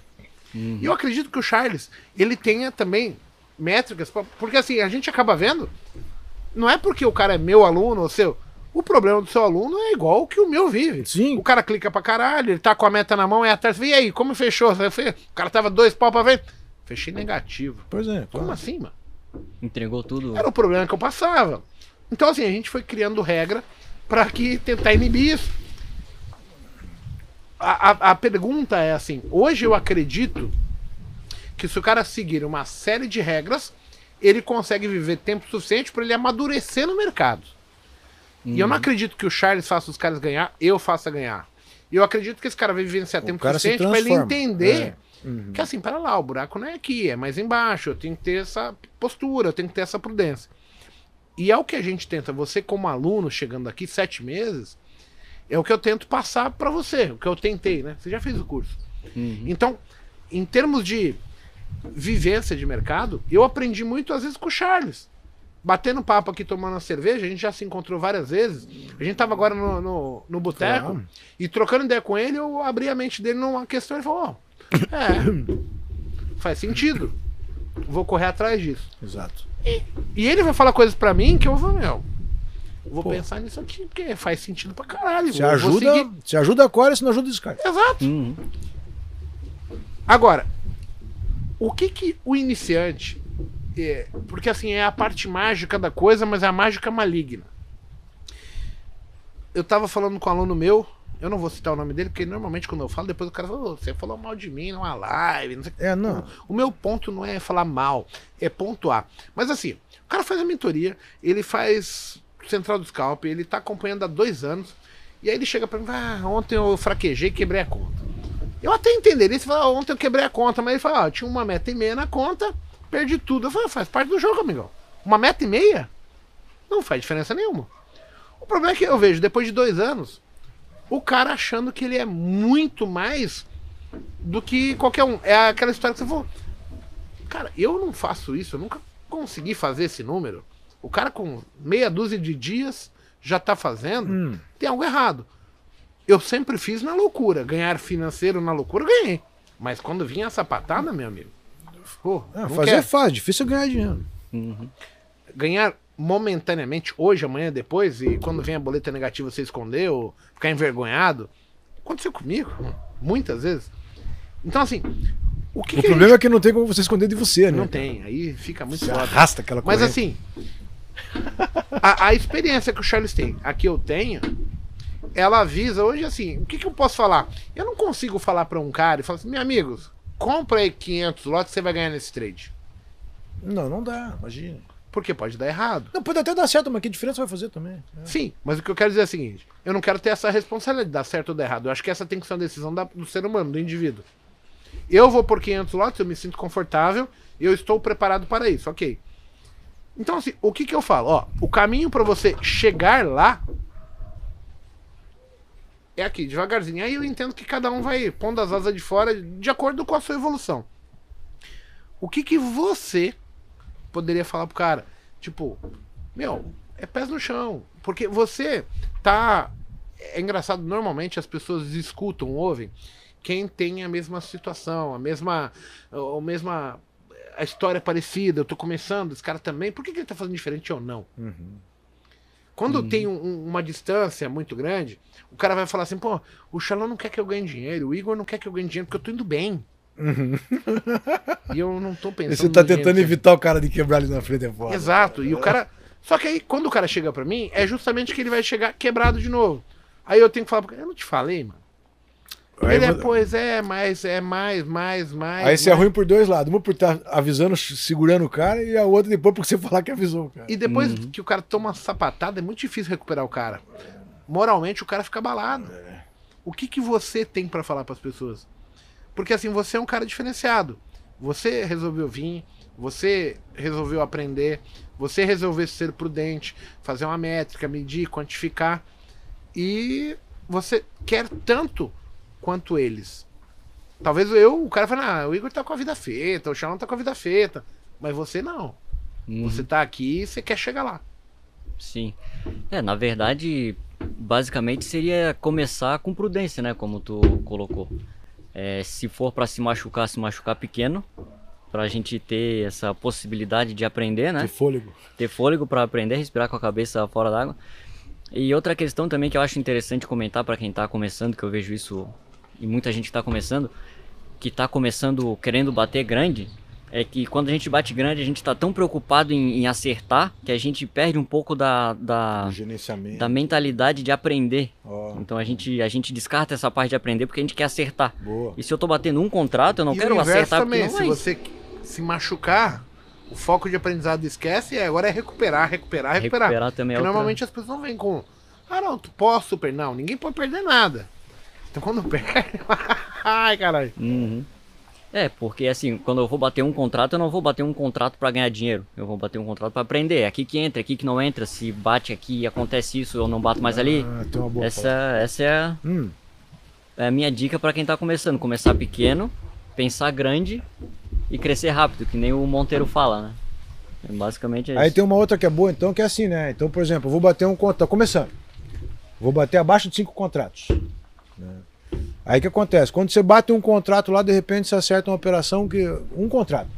Uhum. E eu acredito que o Charles, ele tenha também métricas, pra- porque assim, a gente acaba vendo, não é porque o cara é meu aluno ou seu, o problema do seu aluno é igual o que o meu vive. Sim. O cara clica pra caralho, ele tá com a meta na mão, é atrás, e aí, como fechou? Falei, O cara tava dois pau pra frente. Fechei negativo. Pois é. Como claro. assim, mano? Entregou tudo. Era o problema que eu passava. Então, assim, a gente foi criando regra pra que tentar inibir isso. A, a, pergunta é assim: hoje eu acredito que se o cara seguir uma série de regras, ele consegue viver tempo suficiente para ele amadurecer no mercado. E eu não acredito que o Charles faça os caras ganhar, eu faça ganhar. E eu acredito que esse cara vai vivenciar O tempo suficiente para ele entender É. Uhum. que assim, para lá, o buraco não é aqui, é mais embaixo. Eu tenho que ter essa postura, eu tenho que ter essa prudência. E é o que a gente tenta, você como aluno chegando aqui sete meses, é o que eu tento passar para você, o que eu tentei, né? Você já fez o curso. Uhum. Então, em termos de vivência de mercado, eu aprendi muito às vezes com o Charles. Batendo papo aqui, tomando uma cerveja, a gente já se encontrou várias vezes. A gente tava agora no, no, no boteco Claro. e trocando ideia com ele, eu abri a mente dele numa questão e falou: Ó, é, faz sentido. Vou correr atrás disso. Exato. E ele vai falar coisas pra mim que eu vou, meu, vou Pô. pensar nisso aqui, porque faz sentido pra caralho. Vou ajuda, seguir. você ajuda a Core, você não ajuda o Sky. Exato. Uhum. Agora, o que que o iniciante. é, porque assim, é a parte mágica da coisa, mas é a mágica maligna. Eu tava falando com um aluno meu, eu não vou citar o nome dele, porque normalmente quando eu falo, depois o cara fala, "Ô, você falou mal de mim numa live, não sei o que. É, não. O meu ponto não é falar mal, é pontuar. Mas assim, o cara faz a mentoria, ele faz Central do Scalp, ele tá acompanhando há dois anos, e aí ele chega pra mim, ah, ontem eu fraquejei quebrei a conta. Eu até entenderia se falar, "Ah, ontem eu quebrei a conta, mas ele fala, ah, tinha uma meta e meia na conta, perdi tudo. Eu falei, faz parte do jogo, amigão. Uma meta e meia? Não faz diferença nenhuma. O problema é que eu vejo, depois de dois anos, o cara achando que ele é muito mais do que qualquer um. É aquela história que você falou. Cara, eu não faço isso, eu nunca consegui fazer esse número. O cara com meia dúzia de dias já tá fazendo, Hum. tem algo errado. Eu sempre fiz na loucura. Ganhar financeiro na loucura, eu ganhei. Mas quando vinha a sapatada, meu amigo. Pô, Ah, fazer quer. é fácil, difícil é ganhar dinheiro. Uhum. ganhar momentaneamente, hoje, amanhã, depois, e quando vem a boleta negativa você esconder ou ficar envergonhado. Aconteceu comigo, muitas vezes. Então, assim, o que, O que problema é que não tem como você esconder de você, gente... né? Não tem, aí fica muito Você foda. arrasta aquela Mas corrente. assim, a, a experiência que o Charles tem, a que eu tenho, ela avisa hoje assim, o que, que eu posso falar? Eu não consigo falar pra um cara e falar assim, meus amigos, compra aí 500 lotes, você vai ganhar nesse trade. Não, não dá, imagina. Porque pode dar errado. Não, pode até dar certo, mas que diferença vai fazer também? É. Sim, mas o que eu quero dizer é o seguinte: eu não quero ter essa responsabilidade de dar certo ou dar errado. Eu acho que essa tem que ser uma decisão da- do ser humano, do indivíduo. Eu vou por 500 lotes, eu me sinto confortável, eu estou preparado para isso, ok. Então, assim, o que, que eu falo? Ó, o caminho para você chegar lá é aqui, devagarzinho. Aí eu entendo que cada um vai pondo as asas de fora de acordo com a sua evolução. O que, que você poderia falar pro cara? Tipo, meu, é pés no chão. Porque você tá. É engraçado, normalmente as pessoas escutam, ouvem quem tem a mesma situação, a mesma. A mesma. A história é parecida, eu tô começando, esse cara também. Por que, que ele tá fazendo diferente ou não? Uhum. Quando tem um- um- uma distância muito grande, o cara vai falar assim, pô, o Shalom não quer que eu ganhe dinheiro, o Igor não quer que eu ganhe dinheiro porque eu tô indo bem. e eu não tô pensando. E você tá dinheiro tentando que- evitar o cara de quebrar ali na frente é foda. Exato. E o cara. Só que aí, quando o cara chega pra mim, é justamente que ele vai chegar quebrado de novo. Aí eu tenho que falar, eu não te falei, mano. Aí, ele é, pois é, mas é mais, mais, mais. aí você é mais. ruim por dois lados. Uma por estar avisando, segurando o cara, e a outra depois por você falar que avisou o cara. E depois que o cara toma uma sapatada, é muito difícil recuperar o cara. Moralmente, o cara fica abalado. O que, que você tem pra falar pras pessoas? Porque assim, você é um cara diferenciado. Você resolveu vir, você resolveu aprender, você resolveu ser prudente, fazer uma métrica, medir, quantificar. E você quer tanto quanto eles. Talvez eu, o cara fale, ah, o Igor tá com a vida feita, o Shalom tá com a vida feita. Mas você não. Uhum. Você tá aqui e você quer chegar lá. Sim. É, na verdade, basicamente seria começar com prudência, né? Como tu colocou. É, se for pra se machucar, se machucar pequeno, pra gente ter essa possibilidade de aprender, né? De fôlego. ter fôlego para aprender, respirar com a cabeça fora d'água. E outra questão também que eu acho interessante comentar para quem está começando, que eu vejo isso e muita gente está começando, que está começando querendo bater grande, é que quando a gente bate grande, a gente está tão preocupado em, em acertar que a gente perde um pouco da, da, da mentalidade de aprender. Ó, Então a gente, a gente descarta essa parte de aprender porque a gente quer acertar. boa. E se eu tô batendo um contrato, eu não e quero acertar também, porque se não é você se machucar, o foco de aprendizado esquece e agora é recuperar, recuperar, recuperar. recuperar também é Porque outra... normalmente as pessoas não vêm com, ah não, tu posso perder. Não, ninguém pode perder nada. Então quando perde, ai caralho. Uhum. É, porque assim, quando eu vou bater um contrato, eu não vou bater um contrato pra ganhar dinheiro. Eu vou bater um contrato pra aprender. É aqui que entra, é aqui que não entra. Se bate aqui e acontece isso, eu não bato mais ali. Ah, tem uma boa Essa, essa é, a, Hum, é a minha dica pra quem tá começando. Começar pequeno, pensar grande e crescer rápido, que nem o Monteiro fala, né? É Basicamente é Aí isso. tem uma outra que é boa, então, que é assim, né? Então, por exemplo, eu vou bater um contrato. Tô começando. Vou bater abaixo de cinco contratos. Né? Aí o que acontece? Quando você bate um contrato lá, de repente você acerta uma operação que. Um contrato.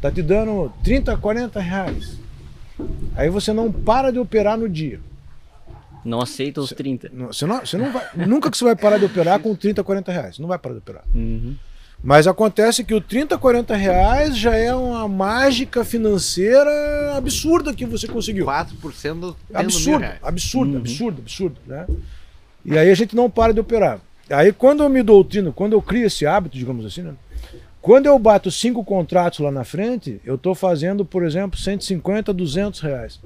Tá te dando 30, 40 reais. Aí você não para de operar no dia. Não aceita os 30. Não- Você não, você não vai, nunca que você vai parar de operar com 30, 40 reais. Não vai parar de operar. Uhum. Mas acontece que o 30, 40 reais já é uma mágica financeira absurda que você conseguiu. 4% tendo mil Absurdo, absurdo, Uhum. absurdo, absurdo, né? E aí a gente não para de operar. Aí quando eu me doutrino, quando eu crio esse hábito, digamos assim, né? Quando eu bato cinco contratos lá na frente, eu estou fazendo, por exemplo, 150, 200 reais.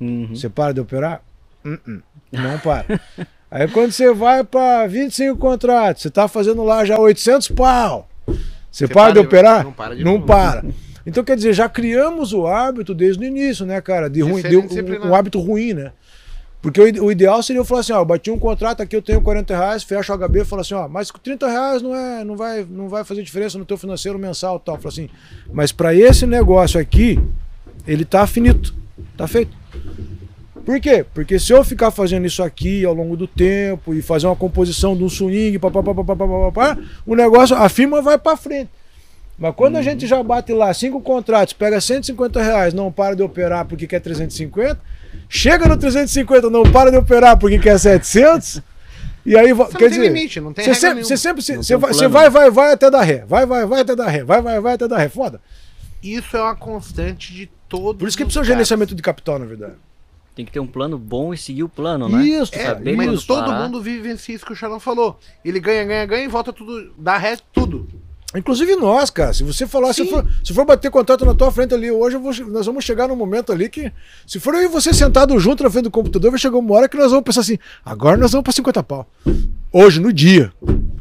Uhum. Você para de operar? Uh-uh, não para. Aí quando você vai para 25 contratos, você está fazendo lá já 800 pau. Você, Você para, de para de- operar? não para de não novo. para. Então quer dizer, já criamos o hábito desde o início, né, cara? De, ruim, de um, um hábito ruim, né? Porque o, ideal seria eu falar assim, ó, eu bati um contrato aqui, eu tenho 40 reais, fecho o HB falo assim, ó, mas 30 reais não, é, não, vai, não vai fazer diferença no teu financeiro mensal tal. Falo assim, mas para esse negócio aqui, ele tá finito, tá feito. Por quê? Porque se eu ficar fazendo isso aqui ao longo do tempo e fazer uma composição de um swing, papapá, o negócio, a firma vai para frente. Mas quando uhum. a gente já bate lá cinco contratos, pega 150 reais, não para de operar porque quer 350, chega no 350, não para de operar porque quer 700, e aí, você quer dizer, limite, não tem você sempre, você sempre, você, vai, você vai, vai, vai até dar ré, vai, vai, vai até dar ré, vai, vai, vai até dar ré, foda. Isso é uma constante de todo. Por isso que precisa gerenciamento de capital, na verdade. Tem que ter um plano bom e seguir o plano, né? Isso, é, mas todo parar. mundo vive isso que o Charão falou. Ele ganha, ganha, ganha e volta tudo, dá ré tudo. Inclusive nós, cara. Se você falar, se for, se for bater contato na tua frente ali hoje, vou, nós vamos chegar num momento ali que, se for eu e você sentado junto na frente do computador, vai chegar uma hora que nós vamos pensar assim: agora nós vamos para 50 pau. Hoje, no dia.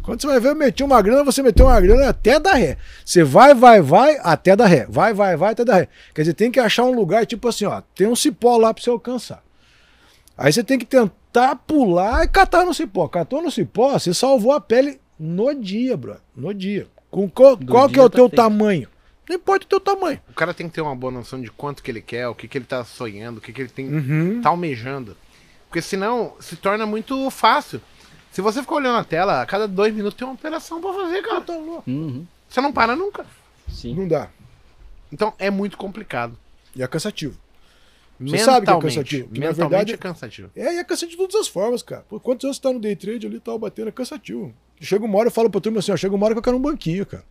Quando você vai ver, eu meti uma grana, você meteu uma grana até dar ré. Você vai, vai, vai, até dar ré. Vai, vai, vai, até dar ré. Quer dizer, tem que achar um lugar, tipo assim, ó, tem um cipó lá para você alcançar. Aí você tem que tentar pular e catar no cipó. Catou no cipó, você salvou a pele no dia, bro. No dia. Com qual, qual que é o tá teu feito. tamanho? Não importa o teu tamanho. O cara tem que ter uma boa noção de quanto que ele quer, o que, que ele tá sonhando, o que, que ele tem uhum. tá almejando. Porque senão se torna muito fácil. Se você ficar olhando a tela, a cada dois minutos tem uma operação pra fazer, cara. Tá uhum. Você não para nunca. Sim. Não dá. Então é muito complicado. E é cansativo. Você sabe que é cansativo. Que, na verdade, é cansativo. É, e é cansativo de todas as formas, cara. Por quantos anos você tá no day trade ali e tal, batendo, é cansativo. Chega uma hora, eu falo pra turma assim, ó, chega uma hora que eu quero um banquinho, cara.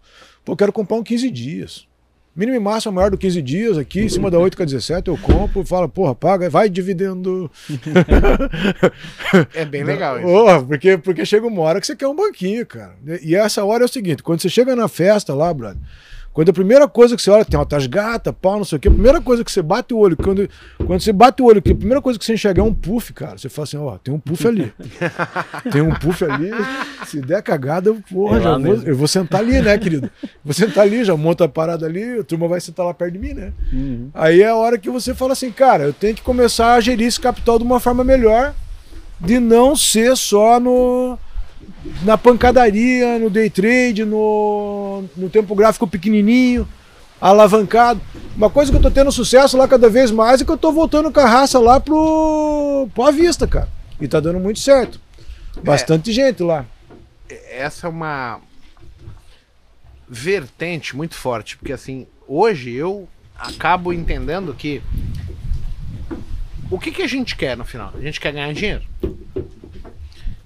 Pô, eu quero comprar um 15 dias. Mínimo e máximo maior do 15 dias aqui, em cima da 8 com a 17, eu compro, falo, porra, paga, vai dividendo. é bem legal isso. Porra, porque, porque chega uma hora que você quer um banquinho, cara. E essa hora é o seguinte, quando você chega na festa lá, brother, quando a primeira coisa que você olha, tem altas gata, pau, não sei o quê, a primeira coisa que você bate o olho, quando, quando você bate o olho, a primeira coisa que você enxerga é um puff, cara. Você fala assim, ó, tem um puff ali. tem um puff ali, se der cagada, eu, porra, é já vou, eu vou sentar ali, né, querido? Vou sentar ali, já monta a parada ali, a turma vai sentar lá perto de mim, né? Uhum. Aí é a hora que você fala assim, cara, eu tenho que começar a gerir esse capital de uma forma melhor, de não ser só no na pancadaria, no day trade, no, no tempo gráfico pequenininho, alavancado. Uma coisa que eu tô tendo sucesso lá cada vez mais é que eu tô voltando com a raça lá pro, pro à vista, cara. E tá dando muito certo. Bastante é, gente lá. Essa é uma vertente muito forte, porque assim, hoje eu acabo entendendo que o que, que a gente quer no final? A gente quer ganhar dinheiro.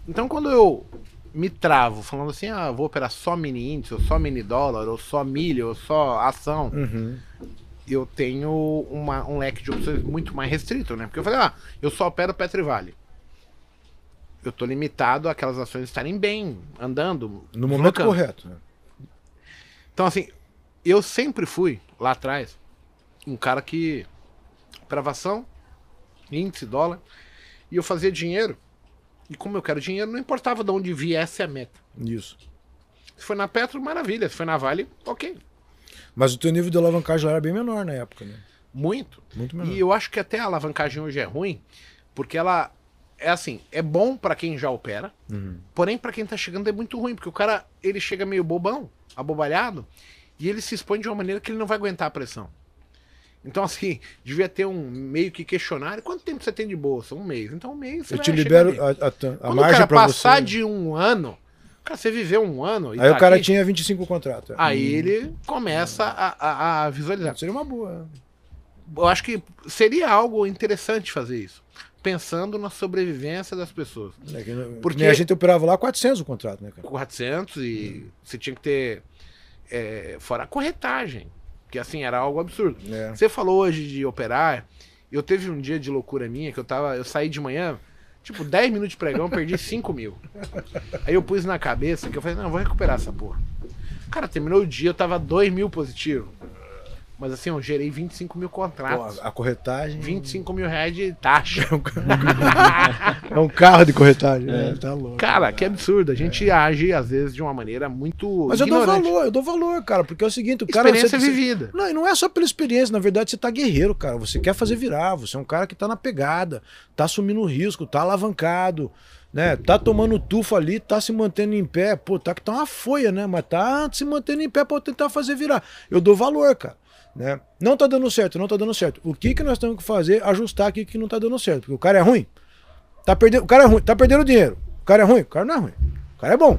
Então quando eu me travo falando assim, ah, vou operar só mini índice, ou só mini dólar, ou só milho, ou só ação. Uhum. Eu tenho uma, um leque de opções muito mais restrito, né? Porque eu falei, ah, eu só opero Petrivale. Eu tô limitado àquelas ações estarem bem, andando. No momento correto. Né? Então, assim, eu sempre fui, lá atrás, um cara que. Pravação, índice, dólar. E eu fazia dinheiro e como eu quero dinheiro, não importava de onde viesse a meta. Isso. Se foi na Petro, maravilha. Se foi na Vale, ok. Mas o teu nível de alavancagem era bem menor na época, né? Muito. Muito menor. E eu acho que até a alavancagem hoje é ruim, porque ela é assim, é bom para quem já opera, uhum. porém para quem tá chegando é muito ruim, porque o cara, ele chega meio bobão, abobalhado, e ele se expõe de uma maneira que ele não vai aguentar a pressão. Então, assim, devia ter um meio que questionário. Quanto tempo você tem de bolsa? Um mês. Então, um mês. Eu te libero a, a, a Quando margem o cara passar você... de um ano, cara, você viveu um ano. aí tá o cara aqui, tinha 25 contratos. É. Aí hum. ele começa a, a, a, visualizar. Seria uma boa. Eu acho que seria algo interessante fazer isso. Pensando na sobrevivência das pessoas. É que, Porque a gente operava lá 400 o contrato, né, cara? 400 e hum. você tinha que ter. É, fora a corretagem. Que assim, era algo absurdo. É. Você falou hoje de operar. Eu teve um dia de loucura minha que eu tava. Eu saí de manhã, tipo, 10 minutos de pregão, perdi 5 mil. Aí eu pus na cabeça que eu falei, não, eu vou recuperar essa porra. Cara, terminou o dia, eu tava 2 mil positivo. Mas assim, eu gerei 25 mil contratos. Pô, a corretagem. 25 mil reais de taxa. é um carro de corretagem. É. Tá louco. Cara, que absurdo. A gente é. age, às vezes, de uma maneira muito. Mas ignorante. eu dou valor, eu dou valor, cara. Porque é o seguinte, o cara. Experiência você, vivida. Não, e não é só pela experiência, na verdade, você tá guerreiro, cara. Você quer fazer virar, você é um cara que tá na pegada, tá assumindo risco, tá alavancado né? Tá tomando tufa ali, tá se mantendo em pé. Pô, tá que tá uma folha, né? Mas tá se mantendo em pé para tentar fazer virar. Eu dou valor, cara. Né? Não tá dando certo, não tá dando certo. O que que nós temos que fazer? Ajustar aqui que não tá dando certo. Porque o cara é ruim. Tá perdendo, o cara é ruim, tá perdendo dinheiro. O cara é ruim, o cara não é ruim. O cara é bom.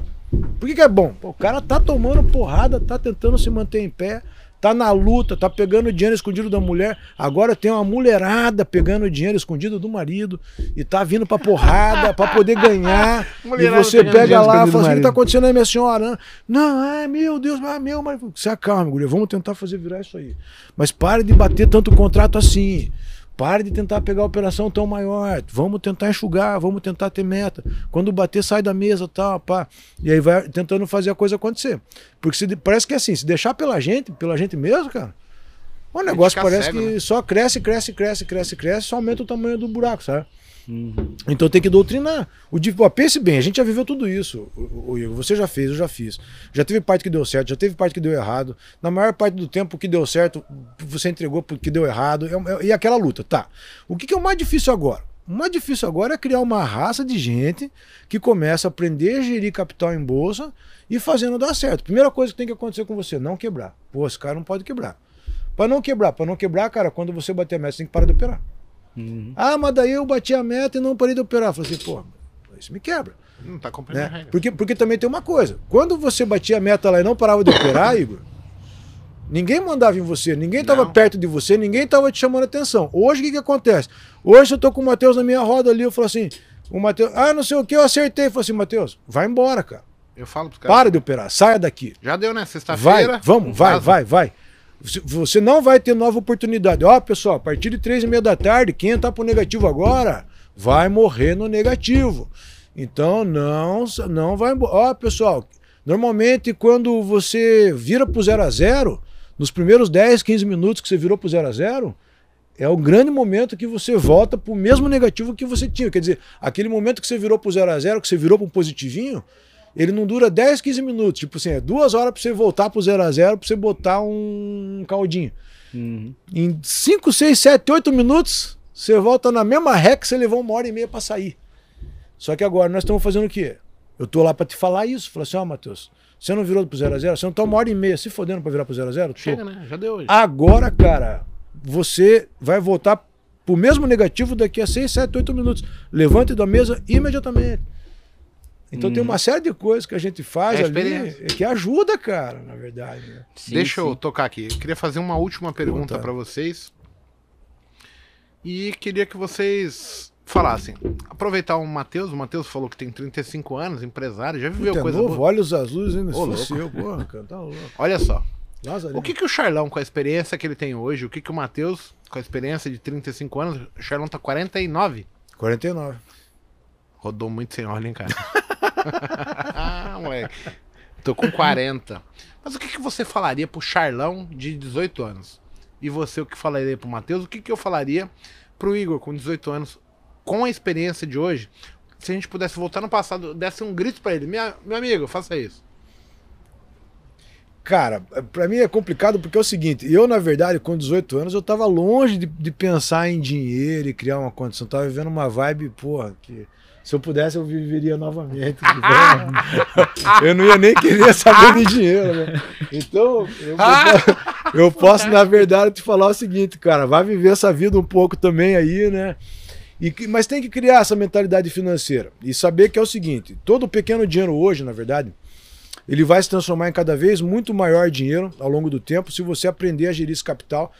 Por que, que é bom? Pô, o cara tá tomando porrada, tá tentando se manter em pé tá na luta, tá pegando dinheiro escondido da mulher. Agora tem uma mulherada pegando dinheiro escondido do marido e tá vindo pra porrada pra poder ganhar. e você pega lá e fala assim: o que tá acontecendo aí, minha senhora? Não, é meu Deus, mas é meu, mas se acalma, guria, vamos tentar fazer virar isso aí. Mas pare de bater tanto contrato assim. Pare de tentar pegar a operação tão maior. Vamos tentar enxugar, vamos tentar ter meta. Quando bater, sai da mesa, tal, pá. E aí vai tentando fazer a coisa acontecer. Porque se, parece que é assim, se deixar pela gente, pela gente mesmo, cara, o negócio parece cego, que né? só cresce, cresce, cresce, cresce, cresce, só aumenta o tamanho do buraco, sabe? Uhum. Então tem que doutrinar. O, ó, pense bem, a gente já viveu tudo isso. O, o, Igor, você já fez, eu já fiz. Já teve parte que deu certo, já teve parte que deu errado. Na maior parte do tempo que deu certo, você entregou porque deu errado. É, é, e aquela luta, tá. O que, que é o mais difícil agora? O mais difícil agora é criar uma raça de gente que começa a aprender a gerir capital em bolsa e fazendo dar certo. Primeira coisa que tem que acontecer com você, não quebrar. Pô, esse cara não pode quebrar. Para não quebrar, para não quebrar, cara, quando você bater a meta, você tem que parar de operar. Uhum. Ah, mas daí eu bati a meta e não parei de operar. falei assim, pô, isso me quebra. Não tá cumprindo né? Porque, porque também tem uma coisa. Quando você batia a meta lá e não parava de operar, Igor, ninguém mandava em você, ninguém estava perto de você, ninguém estava te chamando atenção. Hoje o que, que acontece? Hoje eu tô com o Matheus na minha roda ali, eu falo assim, o Matheus, ah, não sei o que, eu acertei. Eu falei assim, Matheus, vai embora, cara. Eu falo pros caras. Para de operar, saia daqui. Já deu, né? Sexta-feira. Vai, vamos, vai, vai, vai. Você não vai ter nova oportunidade. Ó, pessoal, a partir de três e meia da tarde, quem entrar pro negativo agora vai morrer no negativo. Então não, não vai embora. Ó, pessoal, normalmente quando você vira pro zero a zero, nos primeiros 10, 15 minutos que você virou pro zero a zero, é o grande momento que você volta pro mesmo negativo que você tinha. Quer dizer, aquele momento que você virou pro zero a zero, que você virou pro positivinho, ele não dura 10, 15 minutos. Tipo assim, é duas horas para você voltar pro 0 a 0 para você botar um caldinho. Uhum. Em 5, 6, 7, 8 minutos, você volta na mesma ré que você levou uma hora e meia para sair. Só que agora nós estamos fazendo o quê? Eu tô lá para te falar isso. Falei assim, ó, oh, Matheus, você não virou pro 0 a 0 Você não tá uma hora e meia se fodendo para virar pro 0 a 0 Chega, né? Já deu hoje. Agora, cara, você vai voltar pro mesmo negativo daqui a 6, 7, 8 minutos. Levante da mesa imediatamente. Então hum. tem uma uhum. série de coisas que a gente faz é ali que ajuda, cara, na verdade. Né? Sim, Deixa sim. eu tocar aqui. Eu queria fazer uma última pergunta para vocês. E queria que vocês falassem. Aproveitar o Matheus. O Matheus falou que tem 35 anos, empresário, já viveu Puta, coisa novo, boa. Olhos azuis ainda Ô, seu, porra, cara, tá louco. Olha só. O que, que o Charlão, com a experiência que ele tem hoje, o que, que o Matheus, com a experiência de 35 anos, o Charlão tá 49? 49. Rodou muito sem ordem, cara. moleque. Tô com 40. Mas o que, que você falaria pro Charlão de 18 anos? E você, o que falaria pro Matheus? O que, que eu falaria pro Igor com 18 anos? Com a experiência de hoje, se a gente pudesse voltar no passado, desse um grito para ele: Minha, meu amigo, faça isso. Cara, para mim é complicado porque é o seguinte, eu na verdade com 18 anos eu tava longe de, de pensar em dinheiro e criar uma condição, eu tava vivendo uma vibe, porra, que se eu pudesse, eu viveria novamente. eu não ia nem querer saber de dinheiro, né? Então, eu, eu, eu posso, na verdade, te falar o seguinte, cara, vai viver essa vida um pouco também aí, né? E, mas tem que criar essa mentalidade financeira e saber que é o seguinte: todo pequeno dinheiro hoje, na verdade, ele vai se transformar em cada vez muito maior dinheiro ao longo do tempo se você aprender a gerir esse capital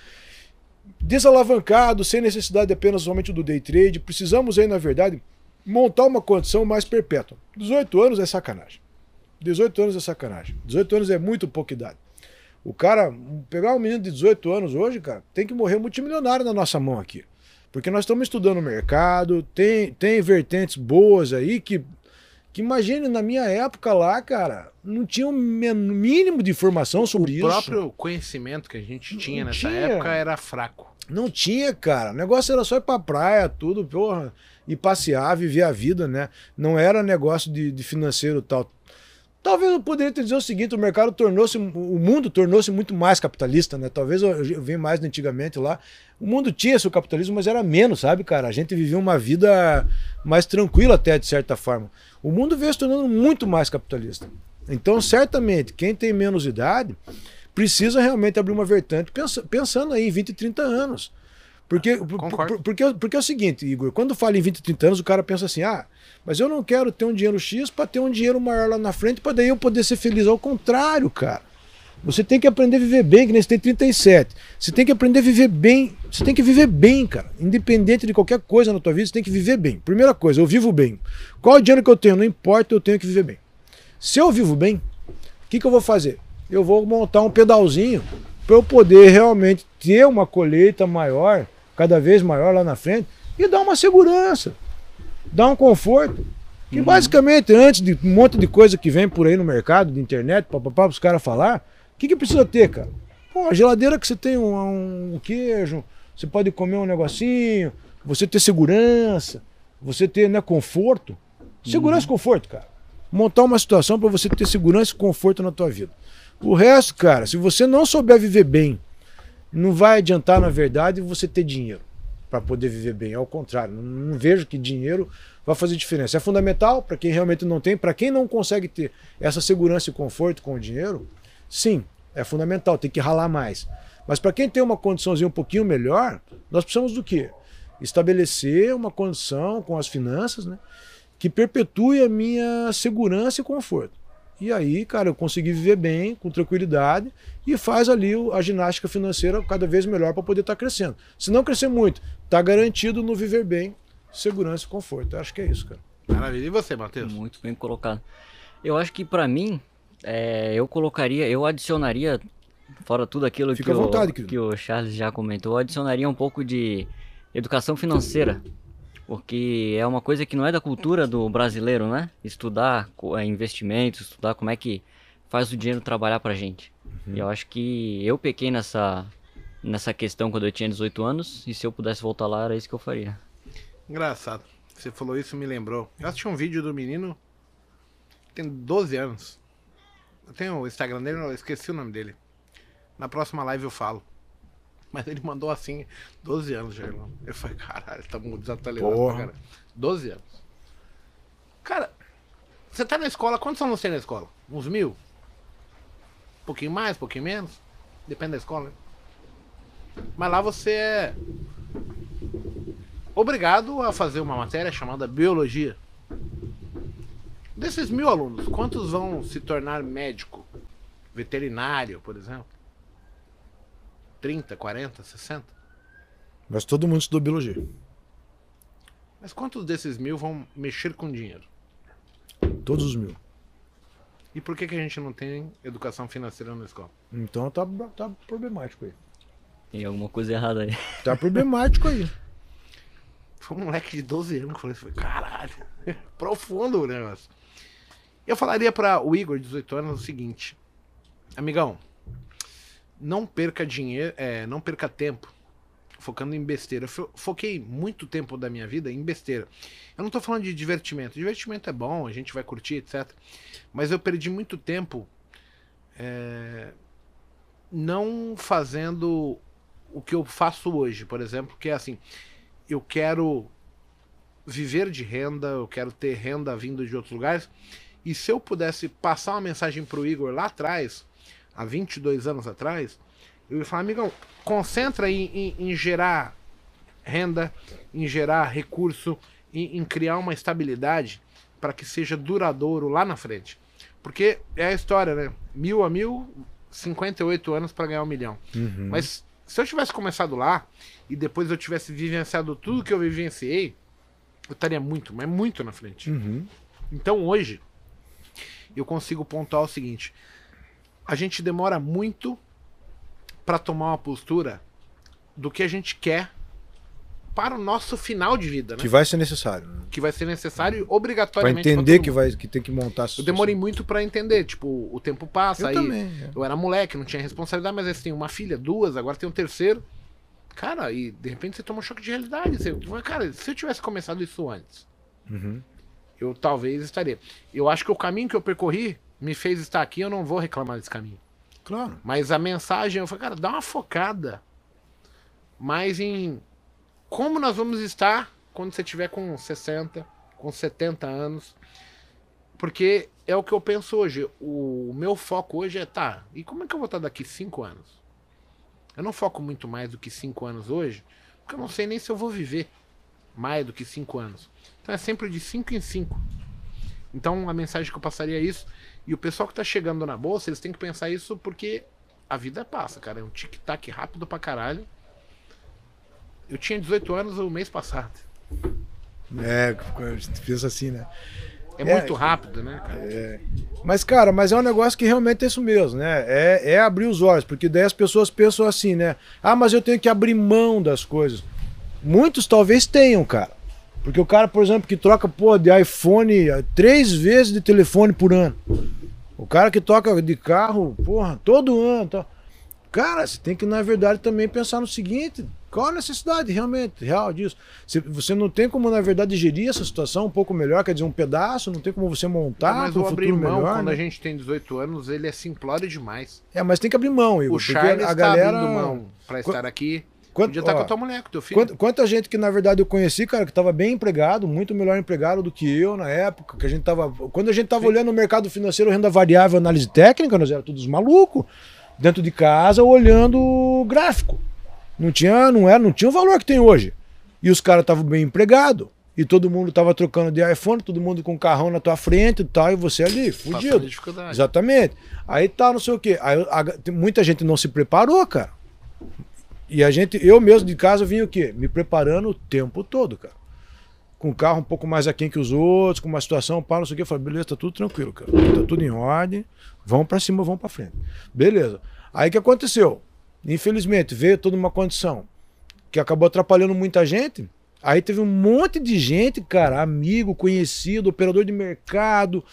desalavancado, sem necessidade apenas somente do day trade. Precisamos aí, na verdade, montar uma condição mais perpétua. 18 anos é sacanagem. 18 anos é sacanagem. 18 anos é muito pouca idade. O cara, pegar um menino de 18 anos hoje, cara, tem que morrer multimilionário na nossa mão aqui. Porque nós estamos estudando o mercado, tem, tem vertentes boas aí que, Que imagine, na minha época lá, cara, não tinha o um mínimo de informação sobre o isso. O próprio conhecimento que a gente tinha Não nessa tinha. época era fraco. Não tinha, cara. O negócio era só ir pra praia, tudo, porra, e passear, viver a vida, né? Não era negócio de, de financeiro tal. Talvez eu poderia te dizer o seguinte: o mercado tornou-se, o mundo tornou-se muito mais capitalista, né? Talvez eu, eu venha mais antigamente lá. O mundo tinha seu capitalismo, mas era menos, sabe, cara? A gente vivia uma vida mais tranquila, até de certa forma. O mundo veio se tornando muito mais capitalista. Então, certamente, quem tem menos idade precisa realmente abrir uma vertente pensa, pensando aí em 20, 30 anos. Porque, por, porque, porque é o seguinte, Igor, quando fala em 20, 30 anos, o cara pensa assim: ah, mas eu não quero ter um dinheiro X para ter um dinheiro maior lá na frente, para daí eu poder ser feliz. Ao contrário, cara. Você tem que aprender a viver bem, que nem você tem 37. Você tem que aprender a viver bem. Você tem que viver bem, cara. Independente de qualquer coisa na tua vida, você tem que viver bem. Primeira coisa, eu vivo bem. Qual é o dinheiro que eu tenho? Não importa, eu tenho que viver bem. Se eu vivo bem, o que, que eu vou fazer? Eu vou montar um pedalzinho para eu poder realmente ter uma colheita maior, cada vez maior lá na frente, e dar uma segurança, dar um conforto. Que uhum. basicamente, antes de um monte de coisa que vem por aí no mercado, de internet, para os caras falar, o que, que precisa ter, cara? Pô, a geladeira que você tem um, um, queijo, você pode comer um negocinho, você ter segurança, você ter né, conforto. Segurança e conforto, cara. Montar uma situação para você ter segurança e conforto na tua vida. O resto, cara, se você não souber viver bem, não vai adiantar, na verdade, você ter dinheiro para poder viver bem. Ao contrário, não, vejo que dinheiro vai fazer diferença. É fundamental para quem realmente não tem, para quem não consegue ter essa segurança e conforto com o dinheiro, sim, é fundamental, tem que ralar mais. Mas para quem tem uma condiçãozinha um pouquinho melhor, nós precisamos do quê? Estabelecer uma condição com as finanças, né, que perpetue a minha segurança e conforto. E aí, cara, eu consegui viver bem, com tranquilidade, e faz ali a ginástica financeira cada vez melhor para poder estar tá crescendo. Se não crescer muito, está garantido no viver bem, segurança e conforto. Eu acho que é isso, cara. Maravilha. E você, Matheus? Muito bem colocado. Eu acho que para mim, é, eu colocaria, eu adicionaria, fora tudo aquilo que, vontade, o, que o Charles já comentou, eu adicionaria um pouco de educação financeira. Porque é uma coisa que não é da cultura do brasileiro, né? Estudar é, investimentos, estudar como é que faz o dinheiro trabalhar pra gente. Uhum. E eu acho que eu pequei nessa, nessa questão quando eu tinha 18 anos, e se eu pudesse voltar lá, era isso que eu faria. Engraçado. Você falou isso, me lembrou. Eu assisti um vídeo do menino, tem 12 anos. Eu tenho o Instagram dele, eu esqueci o nome dele. Na próxima live eu falo. Mas ele mandou assim, 12 anos, Jailão. Eu falei, caralho, tá muito desatualizado, Porra. cara. 12 anos. Cara, você tá na escola, quantos anos tem na escola? Uns mil? Um pouquinho mais, um pouquinho menos? Depende da escola, né? Mas lá você é obrigado a fazer uma matéria chamada biologia. Desses mil alunos, quantos vão se tornar médico? Veterinário, por exemplo? 30, 40, 60? Mas todo mundo estudou biologia. Mas quantos desses mil vão mexer com dinheiro? Todos os mil. E por que, que a gente não tem educação financeira na escola? Então tá, tá problemático aí. Tem alguma coisa errada aí. Tá problemático aí. Foi um moleque de 12 anos que falou isso. Caralho, profundo o negócio. Eu falaria para o Igor, de 18 anos, o seguinte: Amigão, não perca dinheiro, é, não perca tempo focando em besteira. Eu foquei muito tempo da minha vida em besteira. Eu não tô falando de divertimento. Divertimento é bom, a gente vai curtir, etc. Mas eu perdi muito tempo é, não fazendo o que eu faço hoje, por exemplo, que é assim, eu quero viver de renda, eu quero ter renda vindo de outros lugares. E se eu pudesse passar uma mensagem pro Igor lá atrás, há 22 anos atrás, eu ia falar, amigão, concentra em, em, em gerar renda, em gerar recurso, em, em criar uma estabilidade para que seja duradouro lá na frente. Porque é a história, né? Mil a mil, 58 anos para ganhar um milhão. Uhum. Mas se eu tivesse começado lá e depois eu tivesse vivenciado tudo que eu vivenciei, eu estaria muito, mas muito na frente. Uhum. Então hoje, eu consigo pontuar o seguinte: a gente demora muito para tomar uma postura do que a gente quer para o nosso final de vida, né? Que vai ser necessário. Né? Que vai ser necessário obrigatoriamente. pra entender que, vai, que tem que montar Eu demorei muito pra entender, tipo, o tempo passa, Eu aí também. é. eu era moleque, não tinha responsabilidade, mas aí você tem uma filha, duas, agora tem um terceiro. Cara, e de repente você toma um choque de realidade. Você, cara, se eu tivesse começado isso antes, Uhum. eu talvez estaria. Eu acho que o caminho que eu percorri me fez estar aqui, eu não vou reclamar desse caminho. Claro. Mas a mensagem, eu falei, cara, dá uma focada mais em como nós vamos estar quando você tiver com 60, com 70 anos. Porque é o que eu penso hoje. O meu foco hoje é, tá, e como é que eu vou estar daqui 5 anos? Eu não foco muito mais do que 5 anos hoje, porque eu não sei nem se eu vou viver mais do que 5 anos. Então é sempre de 5 em 5. Então a mensagem que eu passaria é isso. E o pessoal que tá chegando na bolsa, eles têm que pensar isso porque a vida passa, cara. É um tic-tac rápido pra caralho. Eu tinha 18 anos o mês passado. É, pensa assim, né? É, É, muito rápido, né, cara? Mas, cara, mas é um negócio que realmente é isso mesmo, né? É, é abrir os olhos, porque daí as pessoas pensam assim, né? Ah, mas eu tenho que abrir mão das coisas. Muitos talvez tenham, cara. Porque o cara, por exemplo, que troca, pô, de iPhone três vezes de telefone por ano. O cara que toca de carro, porra, todo ano. Tá. Cara, você tem que, na verdade, também pensar no seguinte: qual a necessidade realmente, real disso? Se- Você não tem como, na verdade, gerir essa situação um pouco melhor, quer dizer, um pedaço, não tem como você montar mas para o abrir mão, melhor. quando né? a gente tem 18 anos, ele é simplório demais. É, mas tem que abrir mão, Igor. O Charles a tá galera... abrindo mão pra estar aqui. Quanto- Podia estar ó, com a tua mulher, com o teu filho. Quanta, quanta gente que, na verdade, eu conheci, cara, que estava bem empregado, muito melhor empregado do que eu na época, que a gente tava. Quando a gente tava olhando o mercado financeiro, renda variável, análise técnica, nós éramos todos malucos, dentro de casa, olhando o gráfico. Não tinha, não era, não tinha o valor que tem hoje. E os caras estavam bem empregados. E todo mundo tava trocando de iPhone, todo mundo com carrão na tua frente e tal, e você ali, fudido. Exatamente. Aí tá, não sei o quê. Aí a- muita gente não se preparou, cara. E a gente, eu mesmo de casa vim o quê? Me preparando o tempo todo, cara. Com o carro um pouco mais aquém que os outros, com uma situação, pá, não sei o quê. Eu falei, beleza, tá tudo tranquilo, cara. Tá tudo em ordem. Vamos pra cima, vamos pra frente. Beleza. Aí que aconteceu? Infelizmente, veio toda uma condição que acabou atrapalhando muita gente. Aí teve um monte de gente, cara, amigo, conhecido, operador de mercado,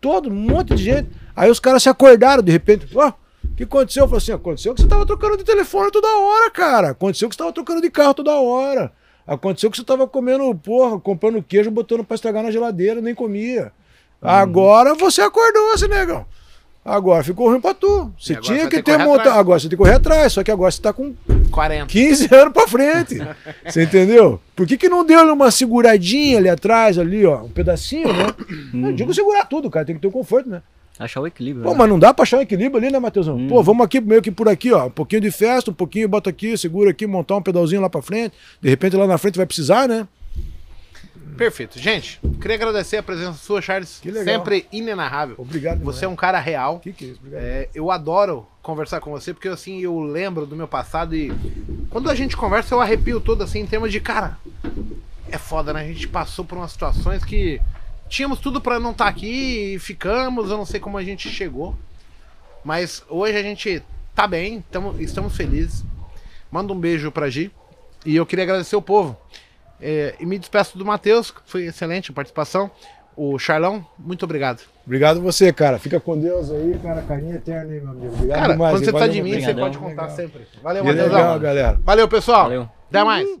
todo, um monte de gente. Aí os caras se acordaram de repente, ó, o que aconteceu? Eu falei assim, aconteceu que você tava trocando de telefone toda hora, cara. Aconteceu que você tava trocando de carro toda hora. Aconteceu que você tava comendo, porra, comprando queijo, botando pra estragar na geladeira, nem comia. Agora você acordou, assim, negão. Agora ficou ruim pra tu. Você tinha que ter montado. Agora você tem que correr atrás, só que agora você tá com 40. 15 anos pra frente. Você entendeu? Por que, que não deu uma seguradinha ali atrás, ali, ó? Um pedacinho, né? Não digo segurar tudo, cara. Tem que ter um conforto, né? Achar o equilíbrio. Pô, né? mas não dá pra achar um equilíbrio ali, né, Matheusão? Pô, vamos aqui meio que por aqui, ó. Um pouquinho de festa, um pouquinho, bota aqui, segura aqui, montar um pedalzinho lá pra frente. De repente lá na frente vai precisar, né? Perfeito. Gente, queria agradecer a presença sua, Charles. Que legal. Sempre inenarrável. Obrigado. Você é um cara real. Que que é isso? Obrigado. É, eu adoro conversar com você, porque assim, eu lembro do meu passado e quando a gente conversa, eu arrepio todo assim, em termos de, cara, é foda, né? A gente passou por umas situações que tínhamos tudo pra não estar aqui e ficamos, eu não sei como a gente chegou. Mas hoje a gente tá bem, tamo, estamos felizes. Manda um beijo pra Gi. E eu queria agradecer o povo. É, e me despeço do Matheus, que foi excelente a participação. O Charlão, muito obrigado. Obrigado você, cara. Fica com Deus aí, cara. Carinha eterna aí, meu amigo. Obrigado Cara, demais. quando você tá Valeu, de mim, você pode contar Legal. sempre. Valeu, Que Matheusão. legal, galera. Valeu, pessoal. Valeu. Até mais.